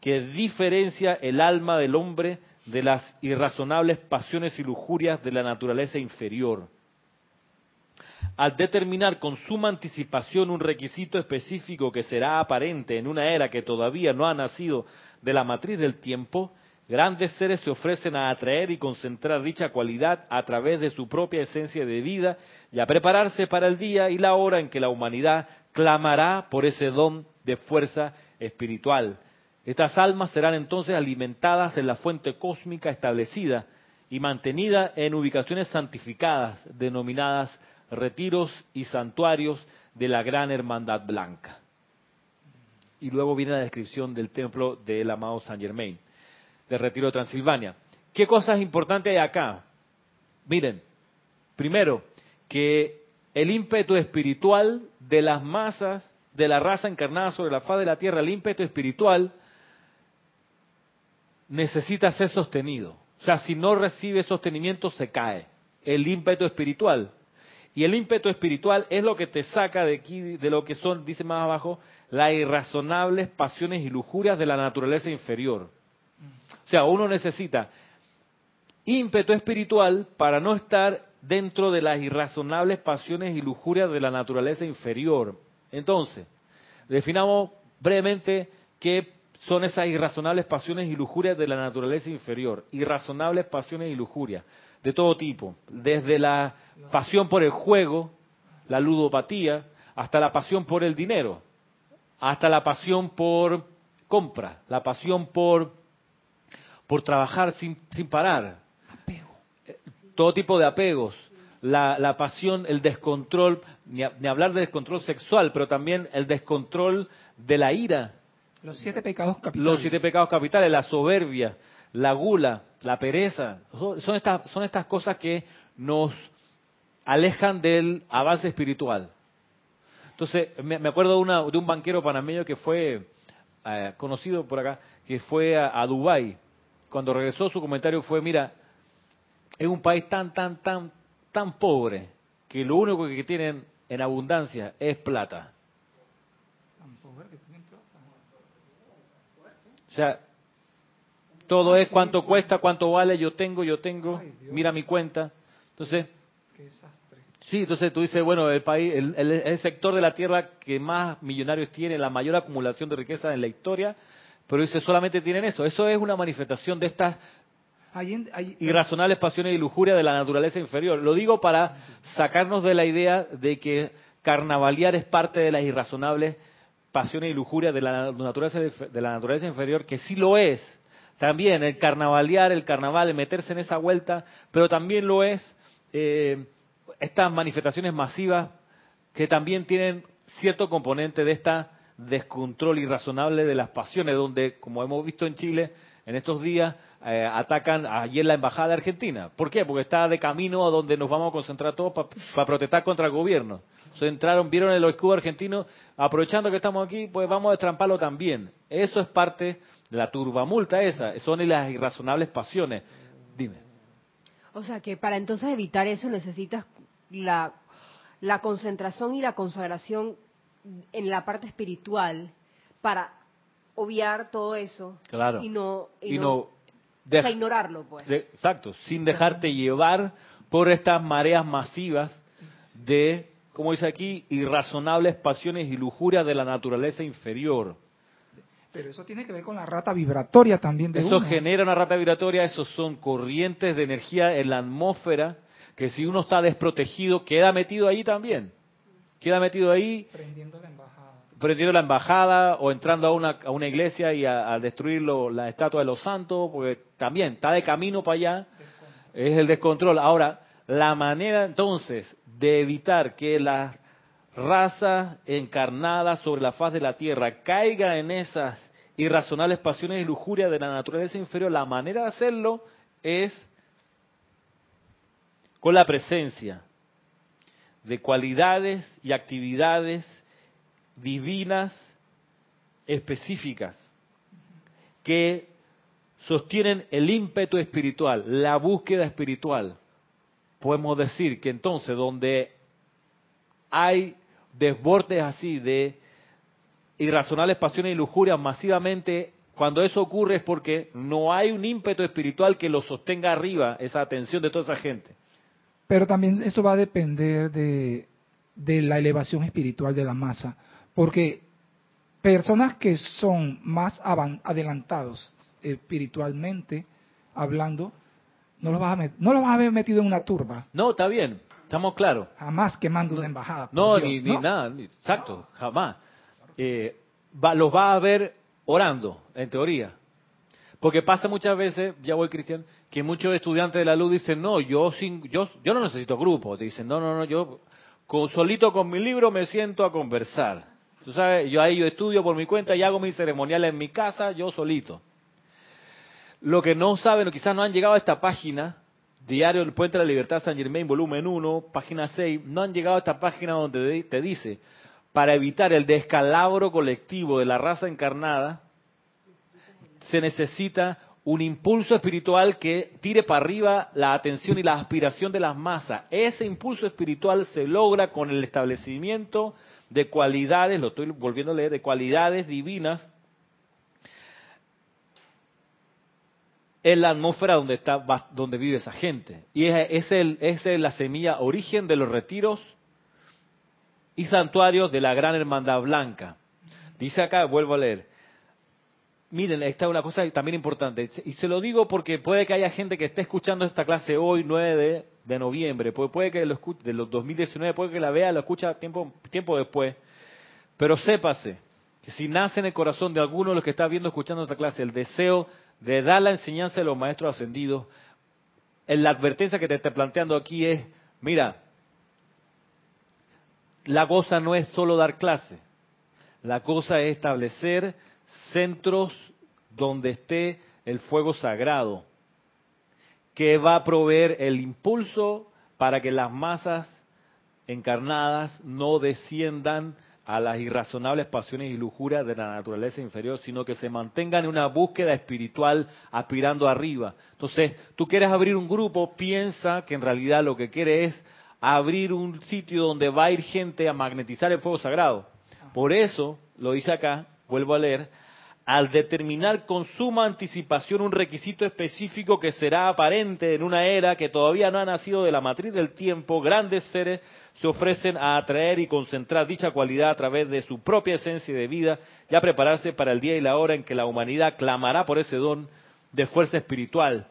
que diferencia el alma del hombre de las irrazonables pasiones y lujurias de la naturaleza inferior. Al determinar con suma anticipación un requisito específico que será aparente en una era que todavía no ha nacido de la matriz del tiempo, grandes seres se ofrecen a atraer y concentrar dicha cualidad a través de su propia esencia de vida y a prepararse para el día y la hora en que la humanidad clamará por ese don de fuerza espiritual. Estas almas serán entonces alimentadas en la fuente cósmica establecida y mantenida en ubicaciones santificadas, denominadas retiros y santuarios de la gran hermandad blanca. Y luego viene la descripción del templo del amado Saint Germain, del retiro de Transilvania. ¿Qué cosas importantes hay acá? Miren, primero, que el ímpetu espiritual de las masas de la raza encarnada sobre la faz de la tierra, el ímpetu espiritual, necesita ser sostenido. O sea, si no recibe sostenimiento, se cae. El ímpetu espiritual. Y el ímpetu espiritual es lo que te saca de aquí, de lo que son, dice más abajo, las irrazonables pasiones y lujurias de la naturaleza inferior. O sea, uno necesita ímpetu espiritual para no estar dentro de las irrazonables pasiones y lujurias de la naturaleza inferior. Entonces, definamos brevemente qué son esas irrazonables pasiones y lujurias de la naturaleza inferior. Irrazonables pasiones y lujurias de todo tipo, desde la pasión por el juego, la ludopatía, hasta la pasión por el dinero, hasta la pasión por compra, la pasión por, por trabajar sin, sin parar. Todo tipo de apegos, la, la pasión, el descontrol, ni, ni hablar de descontrol sexual, pero también el descontrol de la ira. Los siete pecados capitales. Los siete pecados capitales, la soberbia, la gula, la pereza, son estas, son estas cosas que nos alejan del avance espiritual. Entonces, me, acuerdo de, una, de, un banquero panameño que fue eh, conocido por acá, que fue a, a Dubái. Cuando regresó, su comentario fue, mira, es un país tan, tan, tan, tan pobre que lo único que tienen en abundancia es plata. O sea, todo es cuánto cuesta, cuánto vale, yo tengo, yo tengo, mira mi cuenta. Entonces, sí, entonces tú dices, bueno, el país, el, sector de la tierra que más millonarios tiene, la mayor acumulación de riqueza en la historia, pero dice, solamente tienen eso. Eso es una manifestación de estas irrazonables pasiones y lujuria de la naturaleza inferior. Lo digo para sacarnos de la idea de que carnavalear es parte de las irrazonables pasiones y lujuria de la naturaleza, de la naturaleza inferior, que sí lo es, también el carnavalear, el carnaval, el meterse en esa vuelta, pero también lo es eh, estas manifestaciones masivas que también tienen cierto componente de esta descontrol irrazonable de las pasiones, donde, como hemos visto en Chile en estos días, eh, atacan ayer la embajada de Argentina. ¿Por qué? Porque está de camino a donde nos vamos a concentrar todos para protestar contra el gobierno. Se entraron, vieron el escudo argentino, aprovechando que estamos aquí, pues vamos a destramparlo también. Eso es parte la turbamulta esa, son las irrazonables pasiones. Dime. O sea que para entonces evitar eso necesitas la, la concentración y la consagración en la parte espiritual para obviar todo eso claro. y no, y, no, o sea, ignorarlo pues exacto sin dejarte llevar por estas mareas masivas de como dice aquí irrazonables pasiones y lujurias de la naturaleza inferior pero eso tiene que ver con la rata vibratoria también de Eso genera una rata vibratoria, esos son corrientes de energía en la atmósfera que si uno está desprotegido queda metido ahí también. Queda metido ahí prendiendo la embajada. Prendiendo la embajada o entrando a una, a una iglesia y a, destruir la estatua de los santos, porque también está de camino para allá. Es el descontrol. Ahora, la manera entonces de evitar que la raza encarnada sobre la faz de la tierra caiga en esas irrazonables pasiones y lujuria de la naturaleza inferior, la manera de hacerlo es con la presencia de cualidades y actividades divinas específicas que sostienen el ímpetu espiritual, la búsqueda espiritual. Podemos decir que entonces donde hay desbordes así de irrazonables pasiones y lujurias masivamente, cuando eso ocurre es porque no hay un ímpetu espiritual que lo sostenga arriba, esa atención de toda esa gente. Pero también eso va a depender de, de la elevación espiritual de la masa, porque personas que son más adelantados espiritualmente hablando, no los, vas a no los vas a haber metido en una turba, No, está bien, estamos claros. jamás quemando una embajada. No, Dios, ni, ni ¿no? nada, ni- exacto, jamás. Eh, va- los va a ver orando, en teoría. Porque pasa muchas veces, ya voy Cristian, que muchos estudiantes de la luz dicen, no, yo sin, yo, yo no necesito grupo. Te dicen, no, no, no, yo con, solito con mi libro me siento a conversar. Tú sabes, yo ahí yo estudio por mi cuenta y hago mis ceremoniales en mi casa, yo solito. Lo que no saben, o quizás no han llegado a esta página, Diario del Puente de la Libertad San Germain, volumen 1, página 6, no han llegado a esta página donde te dice, para evitar el descalabro colectivo de la raza encarnada, se necesita un impulso espiritual que tire para arriba la atención y la aspiración de las masas. Ese impulso espiritual se logra con el establecimiento de cualidades, lo estoy volviendo a leer, de cualidades divinas en la atmósfera donde está donde vive esa gente. Y es, es el, es la semilla origen de los retiros y santuarios de la Gran Hermandad Blanca. Dice acá, vuelvo a leer. Miren, esta es una cosa también importante. Y se lo digo porque puede que haya gente que esté escuchando esta clase hoy, 9 de, de noviembre. Puede, puede que lo escuche, de los 2019, puede que la vea, lo escucha tiempo, tiempo después. Pero sépase que si nace en el corazón de alguno de los que está viendo, escuchando esta clase, el deseo de dar la enseñanza de los maestros ascendidos, en la advertencia que te está planteando aquí es, mira, la cosa no es solo dar clase, la cosa es establecer centros donde esté el fuego sagrado, que va a proveer el impulso para que las masas encarnadas no desciendan a las irrazonables pasiones y lujurias de la naturaleza inferior, sino que se mantengan en una búsqueda espiritual aspirando arriba. Entonces, tú quieres abrir un grupo, piensa que en realidad lo que quiere es abrir un sitio donde va a ir gente a magnetizar el fuego sagrado. Por eso, lo dice acá, vuelvo a leer, al determinar con suma anticipación un requisito específico que será aparente en una era que todavía no ha nacido de la matriz del tiempo, grandes seres se ofrecen a atraer y concentrar dicha cualidad a través de su propia esencia de vida y a prepararse para el día y la hora en que la humanidad clamará por ese don de fuerza espiritual.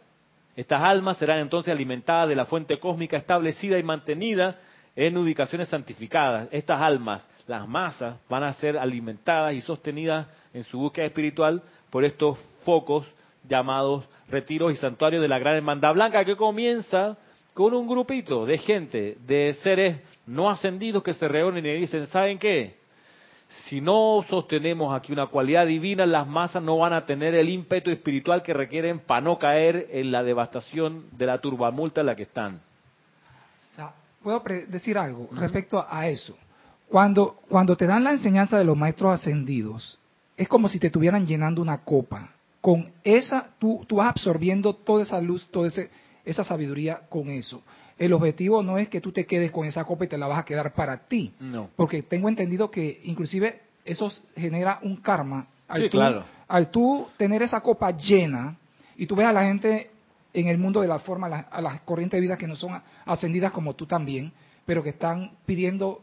Estas almas serán entonces alimentadas de la fuente cósmica establecida y mantenida en ubicaciones santificadas. Estas almas, las masas, van a ser alimentadas y sostenidas en su búsqueda espiritual por estos focos llamados retiros y santuarios de la Gran Hermandad Blanca, que comienza con un grupito de gente, de seres no ascendidos que se reúnen y dicen, ¿saben qué? Si no sostenemos aquí una cualidad divina, las masas no van a tener el ímpetu espiritual que requieren para no caer en la devastación de la turbamulta en la que están. Puedo decir algo respecto a eso. Cuando, cuando te dan la enseñanza de los maestros ascendidos, es como si te estuvieran llenando una copa. Con esa, tú, tú vas absorbiendo toda esa luz, toda ese- esa sabiduría con eso. El objetivo no es que tú te quedes con esa copa y te la vas a quedar para ti. No. Porque tengo entendido que inclusive eso genera un karma. Al Sí, tú, claro. Al tú tener esa copa llena y tú ves a la gente en el mundo de la forma, a las, a las corrientes de vida que no son ascendidas como tú también, pero que están pidiendo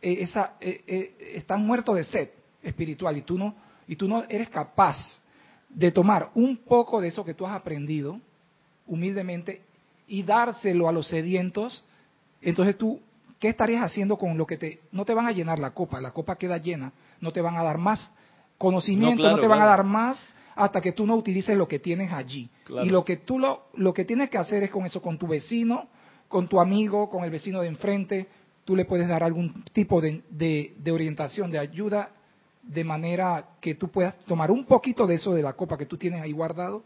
eh, esa, eh, eh, están muertos de sed espiritual y tú no y tú no eres capaz de tomar un poco de eso que tú has aprendido humildemente y dárselo a los sedientos, entonces tú, ¿qué estarías haciendo con lo que te... No te van a llenar la copa, la copa queda llena, no te van a dar más conocimiento, no, te van a dar más hasta que tú no utilices lo que tienes allí. Y lo que tú lo, lo que tienes que hacer es con eso, con tu vecino, con tu amigo, con el vecino de enfrente, tú le puedes dar algún tipo de, de- orientación, de ayuda, de manera que tú puedas tomar un poquito de eso de la copa que tú tienes ahí guardado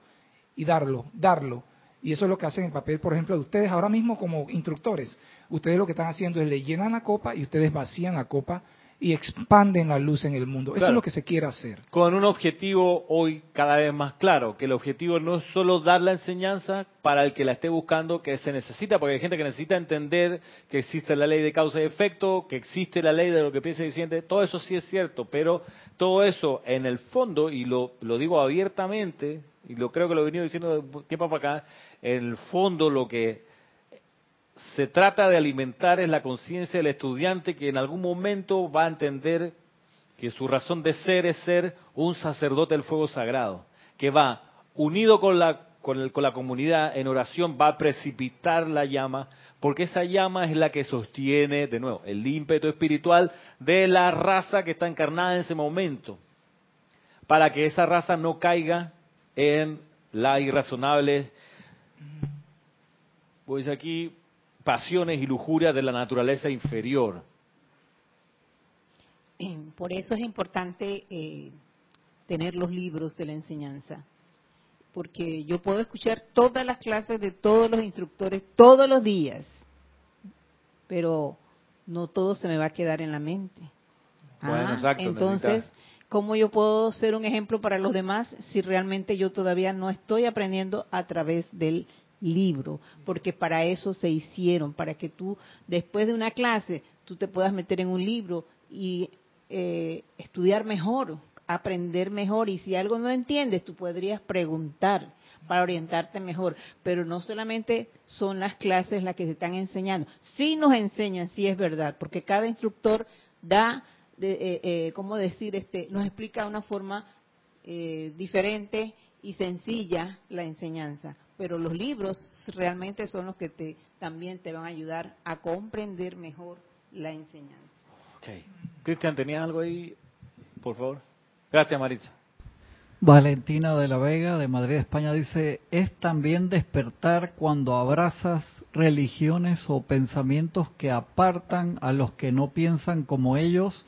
y darlo, darlo. Y eso es lo que hacen el papel, por ejemplo, de ustedes ahora mismo como instructores. Ustedes lo que están haciendo es le llenan la copa y ustedes vacían la copa y expanden la luz en el mundo. Eso Claro. es lo que se quiere hacer. Con un objetivo hoy cada vez más claro, que el objetivo no es solo dar la enseñanza para el que la esté buscando, que se necesita, porque hay gente que necesita entender que existe la ley de causa y efecto, que existe la ley de lo que piensa y siente, todo eso sí es cierto, pero todo eso en el fondo, y lo, lo digo abiertamente, y lo creo que lo he venido diciendo de tiempo para acá, en el fondo lo que se trata de alimentar es la conciencia del estudiante que en algún momento va a entender que su razón de ser es ser un sacerdote del fuego sagrado, que va unido con la, con, el- con la comunidad en oración, va a precipitar la llama, porque esa llama es la que sostiene, de nuevo, el ímpetu espiritual de la raza que está encarnada en ese momento, para que esa raza no caiga en la irrazonable, pues aquí, pasiones y lujurias de la naturaleza inferior. [clears throat] Por eso es importante eh, tener los libros de la enseñanza, porque yo puedo escuchar todas las clases de todos los instructores todos los días, pero no todo se me va a quedar en la mente. Bueno, Ah, exacto, Entonces, necesitas- ¿cómo yo puedo ser un ejemplo para los demás si realmente yo todavía no estoy aprendiendo a través del libro? Porque para eso se hicieron, para que tú, después de una clase, tú te puedas meter en un libro y eh, estudiar mejor, aprender mejor. Y si algo no entiendes, tú podrías preguntar para orientarte mejor. Pero no solamente son las clases las que se están enseñando. Sí nos enseñan, sí es verdad, porque cada instructor da, de, eh, eh, ¿cómo decir? este Nos explica de una forma eh, diferente y sencilla la enseñanza. Pero los libros realmente son los que te, también te van a ayudar a comprender mejor la enseñanza. Ok. Cristian, ¿tenías algo ahí? Por favor. Gracias, Maritza. Valentina de la Vega de Madrid, España dice, es también despertar cuando abrazas religiones o pensamientos que apartan a los que no piensan como ellos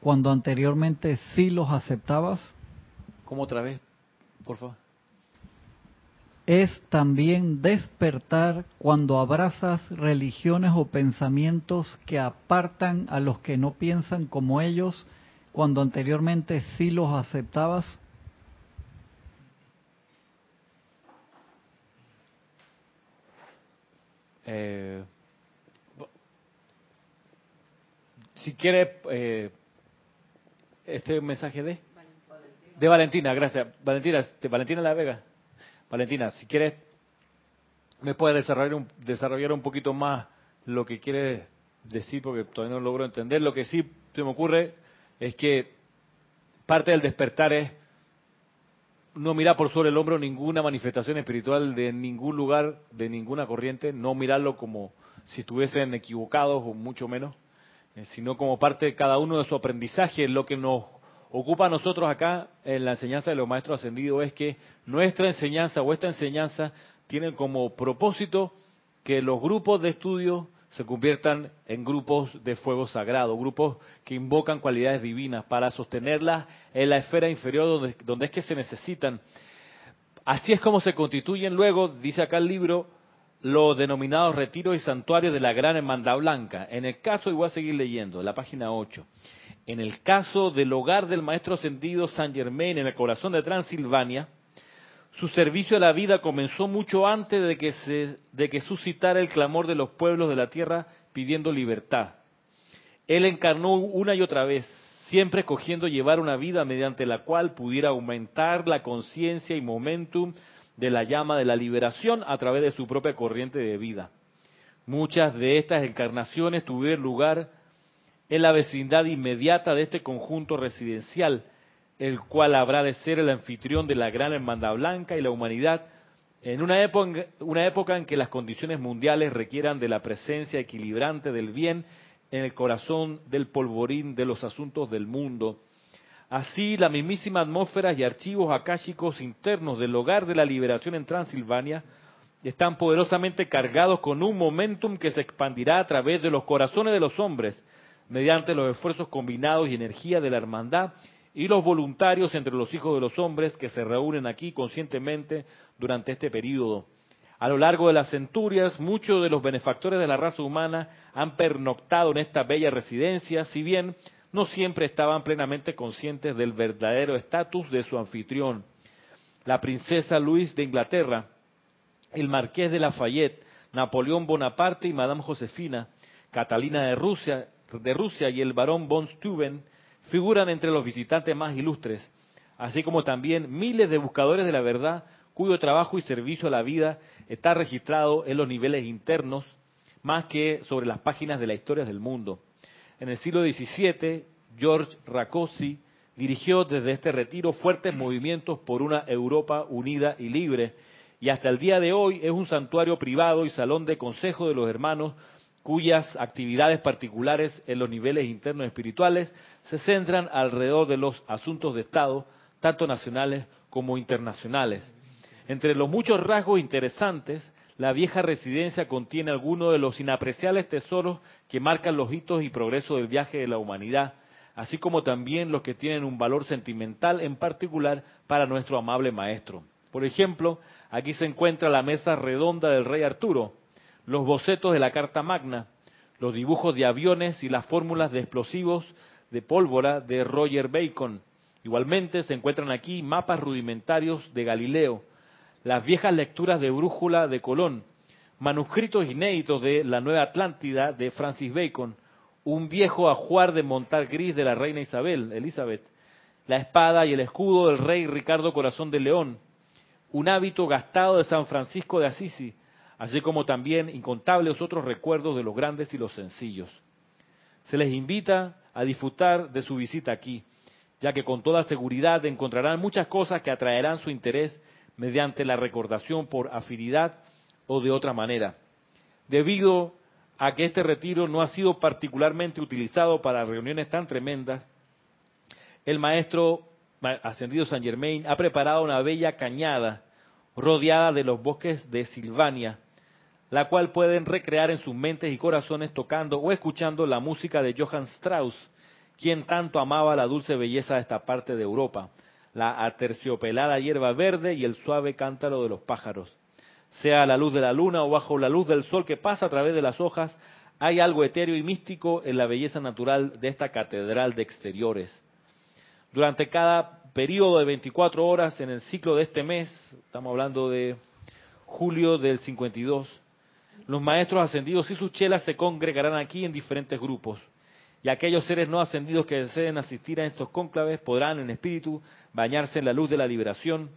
cuando anteriormente sí los aceptabas. ¿Cómo otra vez? Por favor. Es también despertar cuando abrazas religiones o pensamientos que apartan a los que no piensan como ellos cuando anteriormente sí los aceptabas. Eh, si quiere, eh, este mensaje de... De Valentina, gracias. Valentina, de Valentina La Vega. Valentina, si quieres, me puede desarrollar un, desarrollar un poquito más lo que quiere decir, porque todavía no logro entender. Lo que sí se me ocurre es que parte del despertar es no mirar por sobre el hombro ninguna manifestación espiritual de ningún lugar, de ninguna corriente, no mirarlo como si estuviesen equivocados o mucho menos, eh, sino como parte de cada uno de su aprendizaje. Lo que nos ocupa a nosotros acá en la enseñanza de los maestros ascendidos es que nuestra enseñanza o esta enseñanza tiene como propósito que los grupos de estudio se conviertan en grupos de fuego sagrado, grupos que invocan cualidades divinas para sostenerlas en la esfera inferior donde, donde es que se necesitan. Así es como se constituyen luego, dice acá el libro, los denominados retiros y santuarios de la Gran Hermandad Blanca. En el caso, y voy a seguir leyendo, la página 8. En el caso del hogar del Maestro Ascendido San Germain en el corazón de Transilvania, su servicio a la vida comenzó mucho antes de que, se, de que suscitara el clamor de los pueblos de la tierra pidiendo libertad. Él encarnó una y otra vez, siempre escogiendo llevar una vida mediante la cual pudiera aumentar la conciencia y momentum de la llama de la liberación a través de su propia corriente de vida. Muchas de estas encarnaciones tuvieron lugar en la vecindad inmediata de este conjunto residencial, el cual habrá de ser el anfitrión de la gran hermandad blanca y la humanidad en una época, una época en que las condiciones mundiales requieran de la presencia equilibrante del bien en el corazón del polvorín de los asuntos del mundo. Así, la mismísima atmósfera y archivos akáshicos internos del hogar de la liberación en Transilvania están poderosamente cargados con un momentum que se expandirá a través de los corazones de los hombres, mediante los esfuerzos combinados y energía de la hermandad y los voluntarios entre los hijos de los hombres que se reúnen aquí conscientemente durante este periodo. A lo largo de las centurias, muchos de los benefactores de la raza humana han pernoctado en esta bella residencia, si bien no siempre estaban plenamente conscientes del verdadero estatus de su anfitrión. La princesa Luis de Inglaterra, el marqués de Lafayette, Napoleón Bonaparte y Madame Josefina, Catalina de Rusia, de Rusia y el barón von Steuben figuran entre los visitantes más ilustres, así como también miles de buscadores de la verdad cuyo trabajo y servicio a la vida está registrado en los niveles internos más que sobre las páginas de la historia del mundo. En el siglo XVII, George Rakosi dirigió desde este retiro fuertes movimientos por una Europa unida y libre, y hasta el día de hoy es un santuario privado y salón de consejo de los hermanos cuyas actividades particulares en los niveles internos espirituales se centran alrededor de los asuntos de Estado, tanto nacionales como internacionales. Entre los muchos rasgos interesantes, la vieja residencia contiene algunos de los inapreciables tesoros que marcan los hitos y progreso del viaje de la humanidad, así como también los que tienen un valor sentimental en particular para nuestro amable maestro. Por ejemplo, aquí se encuentra la mesa redonda del rey Arturo, los bocetos de la Carta Magna, los dibujos de aviones y las fórmulas de explosivos de pólvora de Roger Bacon. Igualmente se encuentran aquí mapas rudimentarios de Galileo, las viejas lecturas de brújula de Colón, manuscritos inéditos de La Nueva Atlántida de Francis Bacon, un viejo ajuar de montar gris de la reina Isabel, Elizabeth, la espada y el escudo del rey Ricardo Corazón de León, un hábito gastado de San Francisco de Asisi, así como también incontables otros recuerdos de los grandes y los sencillos. Se les invita a disfrutar de su visita aquí, ya que con toda seguridad encontrarán muchas cosas que atraerán su interés mediante la recordación por afinidad o de otra manera. Debido a que este retiro no ha sido particularmente utilizado para reuniones tan tremendas, el maestro ascendido San Germain ha preparado una bella cañada rodeada de los bosques de Silvania, la cual pueden recrear en sus mentes y corazones tocando o escuchando la música de Johann Strauss, quien tanto amaba la dulce belleza de esta parte de Europa, la aterciopelada hierba verde y el suave cántaro de los pájaros. Sea a la luz de la luna o bajo la luz del sol que pasa a través de las hojas, hay algo etéreo y místico en la belleza natural de esta catedral de exteriores. Durante cada periodo de 24 horas en el ciclo de este mes, estamos hablando de julio del 52, los maestros ascendidos y sus chelas se congregarán aquí en diferentes grupos. Y aquellos seres no ascendidos que deseen asistir a estos cónclaves podrán en espíritu bañarse en la luz de la liberación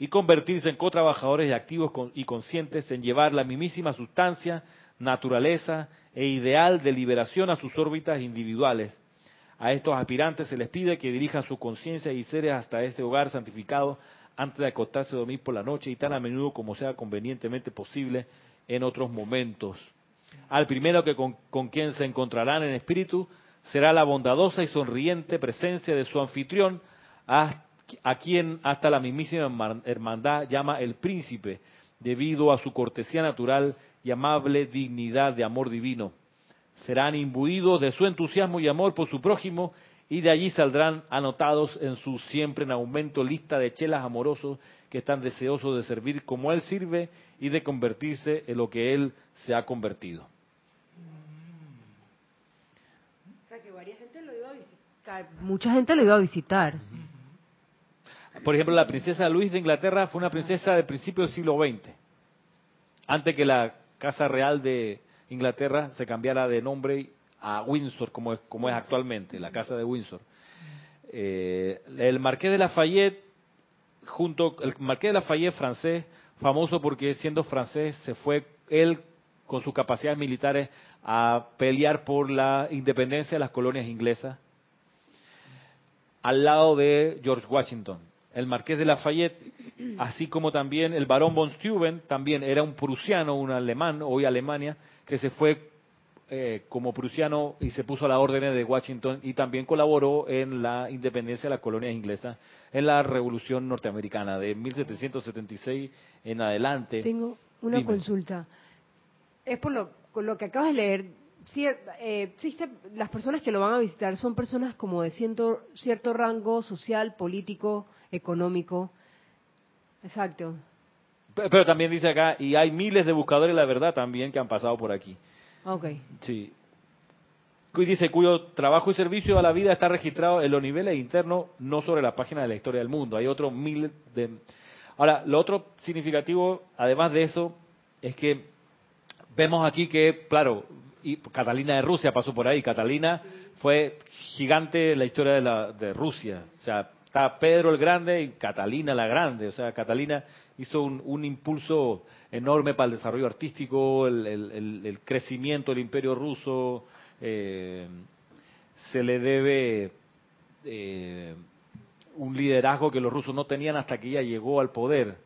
y convertirse en co-trabajadores y activos y conscientes en llevar la mismísima sustancia, naturaleza e ideal de liberación a sus órbitas individuales. A estos aspirantes se les pide que dirijan su conciencia y seres hasta este hogar santificado antes de acostarse a dormir por la noche y tan a menudo como sea convenientemente posible en otros momentos. Al primero que con, quien se encontrarán en espíritu será la bondadosa y sonriente presencia de su anfitrión, a, quien hasta la mismísima hermandad llama el príncipe, debido a su cortesía natural y amable dignidad de amor divino. Serán imbuidos de su entusiasmo y amor por su prójimo y de allí saldrán anotados en su siempre en aumento lista de chelas amorosos que están deseosos de servir como Él sirve y de convertirse en lo que Él se ha convertido. O sea, que varias gente lo iba a Mucha gente lo iba a visitar. Por ejemplo, la princesa Luis de Inglaterra fue una princesa del principio del siglo XX, antes que la Casa Real de Inglaterra se cambiara de nombre a Windsor, como es, como es actualmente, la Casa de Windsor. Eh, el Marqués de Lafayette junto el Marqués de Lafayette francés, famoso porque siendo francés se fue él con sus capacidades militares a pelear por la independencia de las colonias inglesas al lado de George Washington. El Marqués de Lafayette, así como también el Barón von Steuben, también era un prusiano, un alemán, hoy Alemania, que se fue eh, como prusiano y se puso a la orden de Washington y también colaboró en la independencia de las colonias inglesas en la Revolución Norteamericana de 1776 en adelante. Tengo una consulta. Es por lo que acabas de leer. Eh, existe, las personas que lo van a visitar son personas como de cierto, cierto rango social, político, económico. Exacto. Pero, también dice acá, y hay miles de buscadores la verdad también que han pasado por aquí. Ok. Sí. y dice cuyo trabajo y servicio a la vida está registrado en los niveles internos, no sobre la página de la historia del mundo. Hay otros miles de... Ahora, lo otro significativo, además de eso, es que vemos aquí que, claro, y Catalina de Rusia pasó por ahí. Catalina fue gigante en la historia de, la, de Rusia. O sea, está Pedro el Grande y Catalina la Grande. O sea, Catalina hizo un, impulso enorme para el desarrollo artístico, el crecimiento del imperio ruso. eh, se le debe eh, un liderazgo que los rusos no tenían hasta que ella llegó al poder.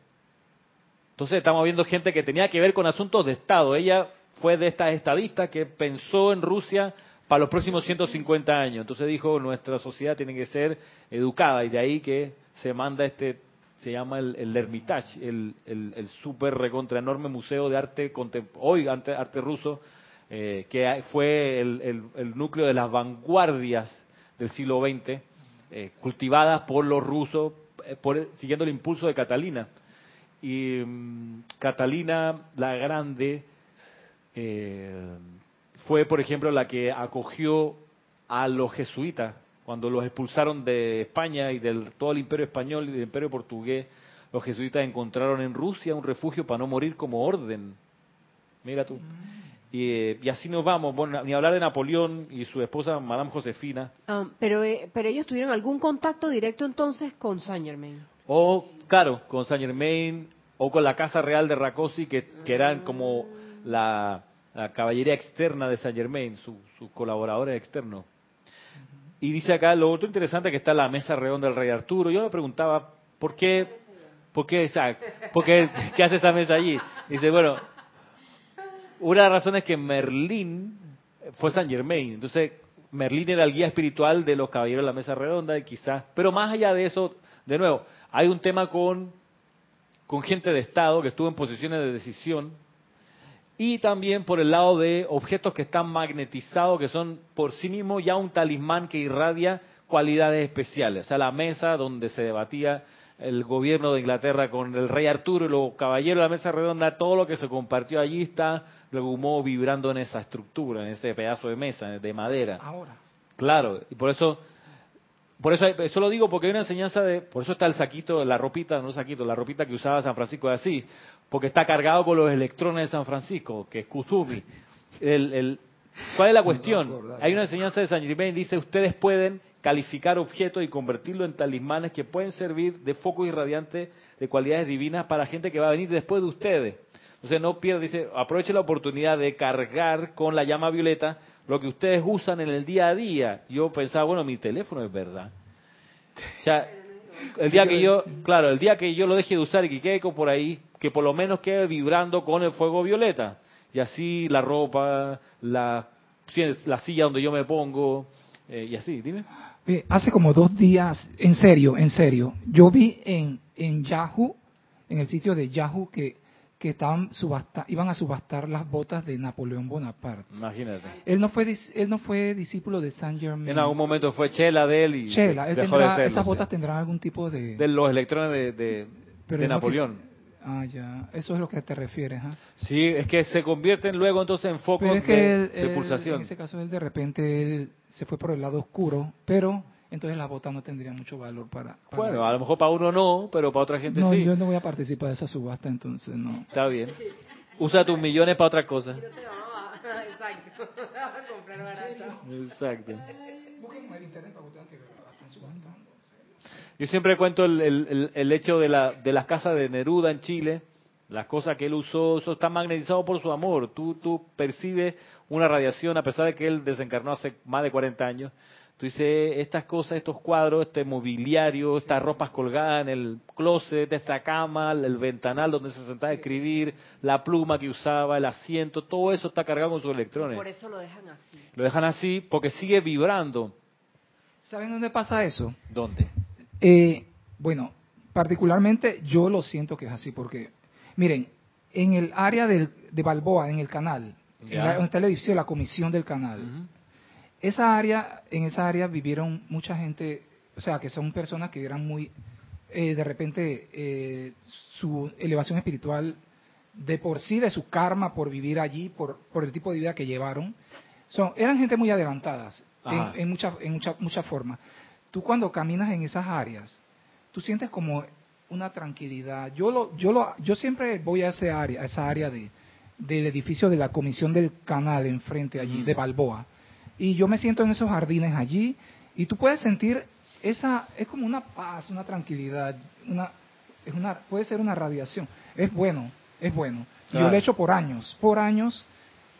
Entonces estamos viendo gente que tenía que ver con asuntos de Estado. Ella fue de estas estadistas que pensó en Rusia para los próximos 150 años. Entonces dijo, nuestra sociedad tiene que ser educada y de ahí que se manda este, se llama el, el Hermitage, el, el, super recontra enorme museo de arte hoy arte, ruso, eh, que fue el, el- el núcleo de las vanguardias del siglo XX, eh, cultivadas por los rusos, eh, por- siguiendo el impulso de Catalina. Y mm, Catalina la Grande eh, fue, por ejemplo, la que acogió a los jesuitas cuando los expulsaron de España y del todo el imperio español y del imperio portugués. Los jesuitas encontraron en Rusia un refugio para no morir como orden. Mira tú. Y, eh, y así nos vamos. Bueno, ni hablar de Napoleón y su esposa, Madame Josefina. Ah, pero, eh, pero ellos tuvieron algún contacto directo entonces con Saint Germain. O, claro, con Saint Germain o con la Casa Real de Racosi, que, que eran como la, la caballería externa de Saint Germain, su- sus colaboradores externos. Y dice acá, lo otro interesante que está la mesa redonda del Rey Arturo. Yo me preguntaba, ¿por qué? ¿Por qué? ¿Por qué, qué hace esa mesa allí? Dice, bueno, una de las razones es que Merlín fue Saint Germain. Entonces, Merlín era el guía espiritual de los caballeros de la mesa redonda y quizás. Pero más allá de eso, de nuevo, hay un tema con, con gente de Estado que estuvo en posiciones de decisión y también por el lado de objetos que están magnetizados, que son por sí mismos ya un talismán que irradia cualidades especiales. O sea, la mesa donde se debatía el gobierno de Inglaterra con el rey Arturo y los caballeros de la mesa redonda, todo lo que se compartió allí está de algún modo vibrando en esa estructura, en ese pedazo de mesa de madera. Ahora. Claro, y por eso, por eso, eso lo digo porque hay una enseñanza de, por eso está el saquito, la ropita, no saquito, la ropita que usaba San Francisco de Asís, porque está cargado con los electrones de San Francisco, que es Kusumi. El, el, ¿Cuál es la cuestión? Hay una enseñanza de San Germain, dice, ustedes pueden calificar objetos y convertirlo en talismanes que pueden servir de focos irradiantes de cualidades divinas para gente que va a venir después de ustedes. Entonces no pierda, dice, aproveche la oportunidad de cargar con la llama violeta lo que ustedes usan en el día a día. Yo pensaba, bueno, mi teléfono es verdad. El día que yo, claro, el día que yo lo deje de usar y que quede por ahí, que por lo menos quede vibrando con el fuego violeta. Y así la ropa, la, la silla donde yo me pongo, eh, y así, dime. Eh, hace como dos días, en serio, en serio, yo vi en, en Yahoo, en el sitio de Yahoo, que, que estaban subasta, iban a subastar las botas de Napoleón Bonaparte. Imagínate. Él no fue él no fue discípulo de Saint Germain. En algún momento fue Chela de él y Chela, él dejó tendrá- de serlo, esas sí. botas tendrán algún tipo de... De los electrones de, de, pero de es lo que- Napoleón. ah, ya, eso es lo que te refieres, ¿ah? Sí, es que se convierten luego entonces en focos Pero es que de, él- de él, pulsación. en ese caso él de repente él se fue por el lado oscuro, pero entonces las botas no tendrían mucho valor para... para Bueno, a lo mejor para uno no, pero para otra gente no, sí. yo no voy a participar de esa subasta, entonces no. Está bien. Usa tus millones para otra cosa. Exacto. [laughs] Comprar barato. Exacto. Yo siempre cuento el, el- el- el hecho de, la, de las casas de Neruda en Chile, las cosas que él usó, eso está magnetizado por su amor. Tú, tú percibes una radiación, a pesar de que él desencarnó hace más de 40 años. Tú dices, estas cosas, estos cuadros, este mobiliario, estas ropas colgadas en el closet, esta cama, el ventanal donde se sentaba a escribir, la pluma que usaba, el asiento, todo eso está cargado con sus electrones. Por eso lo dejan así. Lo dejan así porque sigue vibrando. ¿Saben dónde pasa eso? ¿Dónde? Eh, bueno, particularmente yo lo siento que es así porque, miren, en el área del- de Balboa, en el canal, en Ya. la- donde está el edificio de la comisión del canal. Esa área, en esa área vivieron mucha gente, o sea, que son personas que eran muy, eh, de repente, eh, su elevación espiritual de por sí, de su karma por vivir allí, por, por el tipo de vida que llevaron, son, eran gente muy adelantadas Ajá. en, en muchas en mucha, muchas formas. Tú cuando caminas en esas áreas, tú sientes como una tranquilidad. Yo lo, yo lo, yo siempre voy a ese área, a esa área de, del edificio de la Comisión del Canal enfrente allí, de Balboa. Y yo me siento en esos jardines allí y tú puedes sentir esa, es como una paz, una tranquilidad, una, es una, puede ser una radiación. Es bueno, es bueno. Y Yo Claro. lo he hecho por años, por años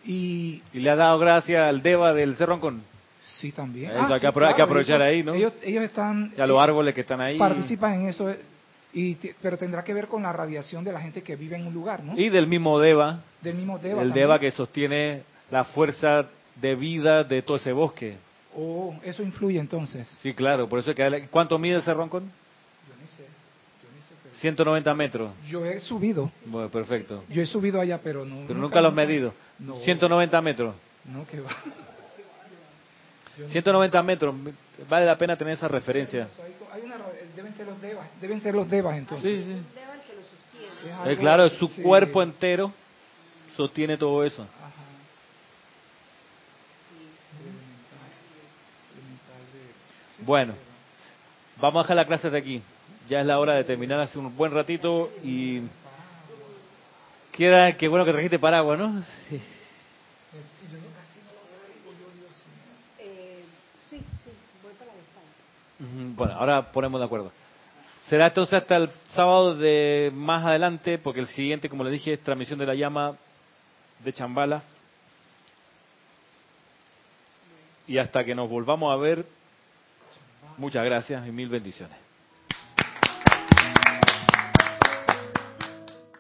y Y le ha dado gracias al Deva del Cerro Ancón. sí también. Eso Ah, hay que hay claro, aprovechar ellos- ahí, ¿no? Ellos, ellos están Y a los eh, árboles que están ahí. participan en eso, y pero tendrá que ver con la radiación de la gente que vive en un lugar, ¿no? Y del mismo Deva, Del mismo Deva. el también. Deva que sostiene la fuerza de vida de todo ese bosque. Oh, eso influye entonces. Sí, claro, por eso es que... ¿Cuánto mide el Cerro Ancón? Yo ni sé, yo ni sé, pero- 190 metros. Yo he subido, Bueno, perfecto. yo he subido allá, pero no. Pero nunca lo has medido. No. 190 metros. No, que va. [laughs] Yo no- 190 metros. Vale la pena tener esa referencia. Hay- una deben ser los devas, deben ser los devas entonces. Sí, sí. Es Eh, claro, su sí. cuerpo entero sostiene todo eso. Ajá. Bueno, vamos a dejar la clase de aquí. Ya es la hora de terminar hace un buen ratito y queda que bueno que trajiste paraguas, ¿no? Sí. Eh, Bueno, ahora ponemos de acuerdo. Será entonces hasta el sábado de más adelante, porque el siguiente, como le dije, es transmisión de la llama de Chambala. Y hasta que nos volvamos a ver, muchas gracias y mil bendiciones.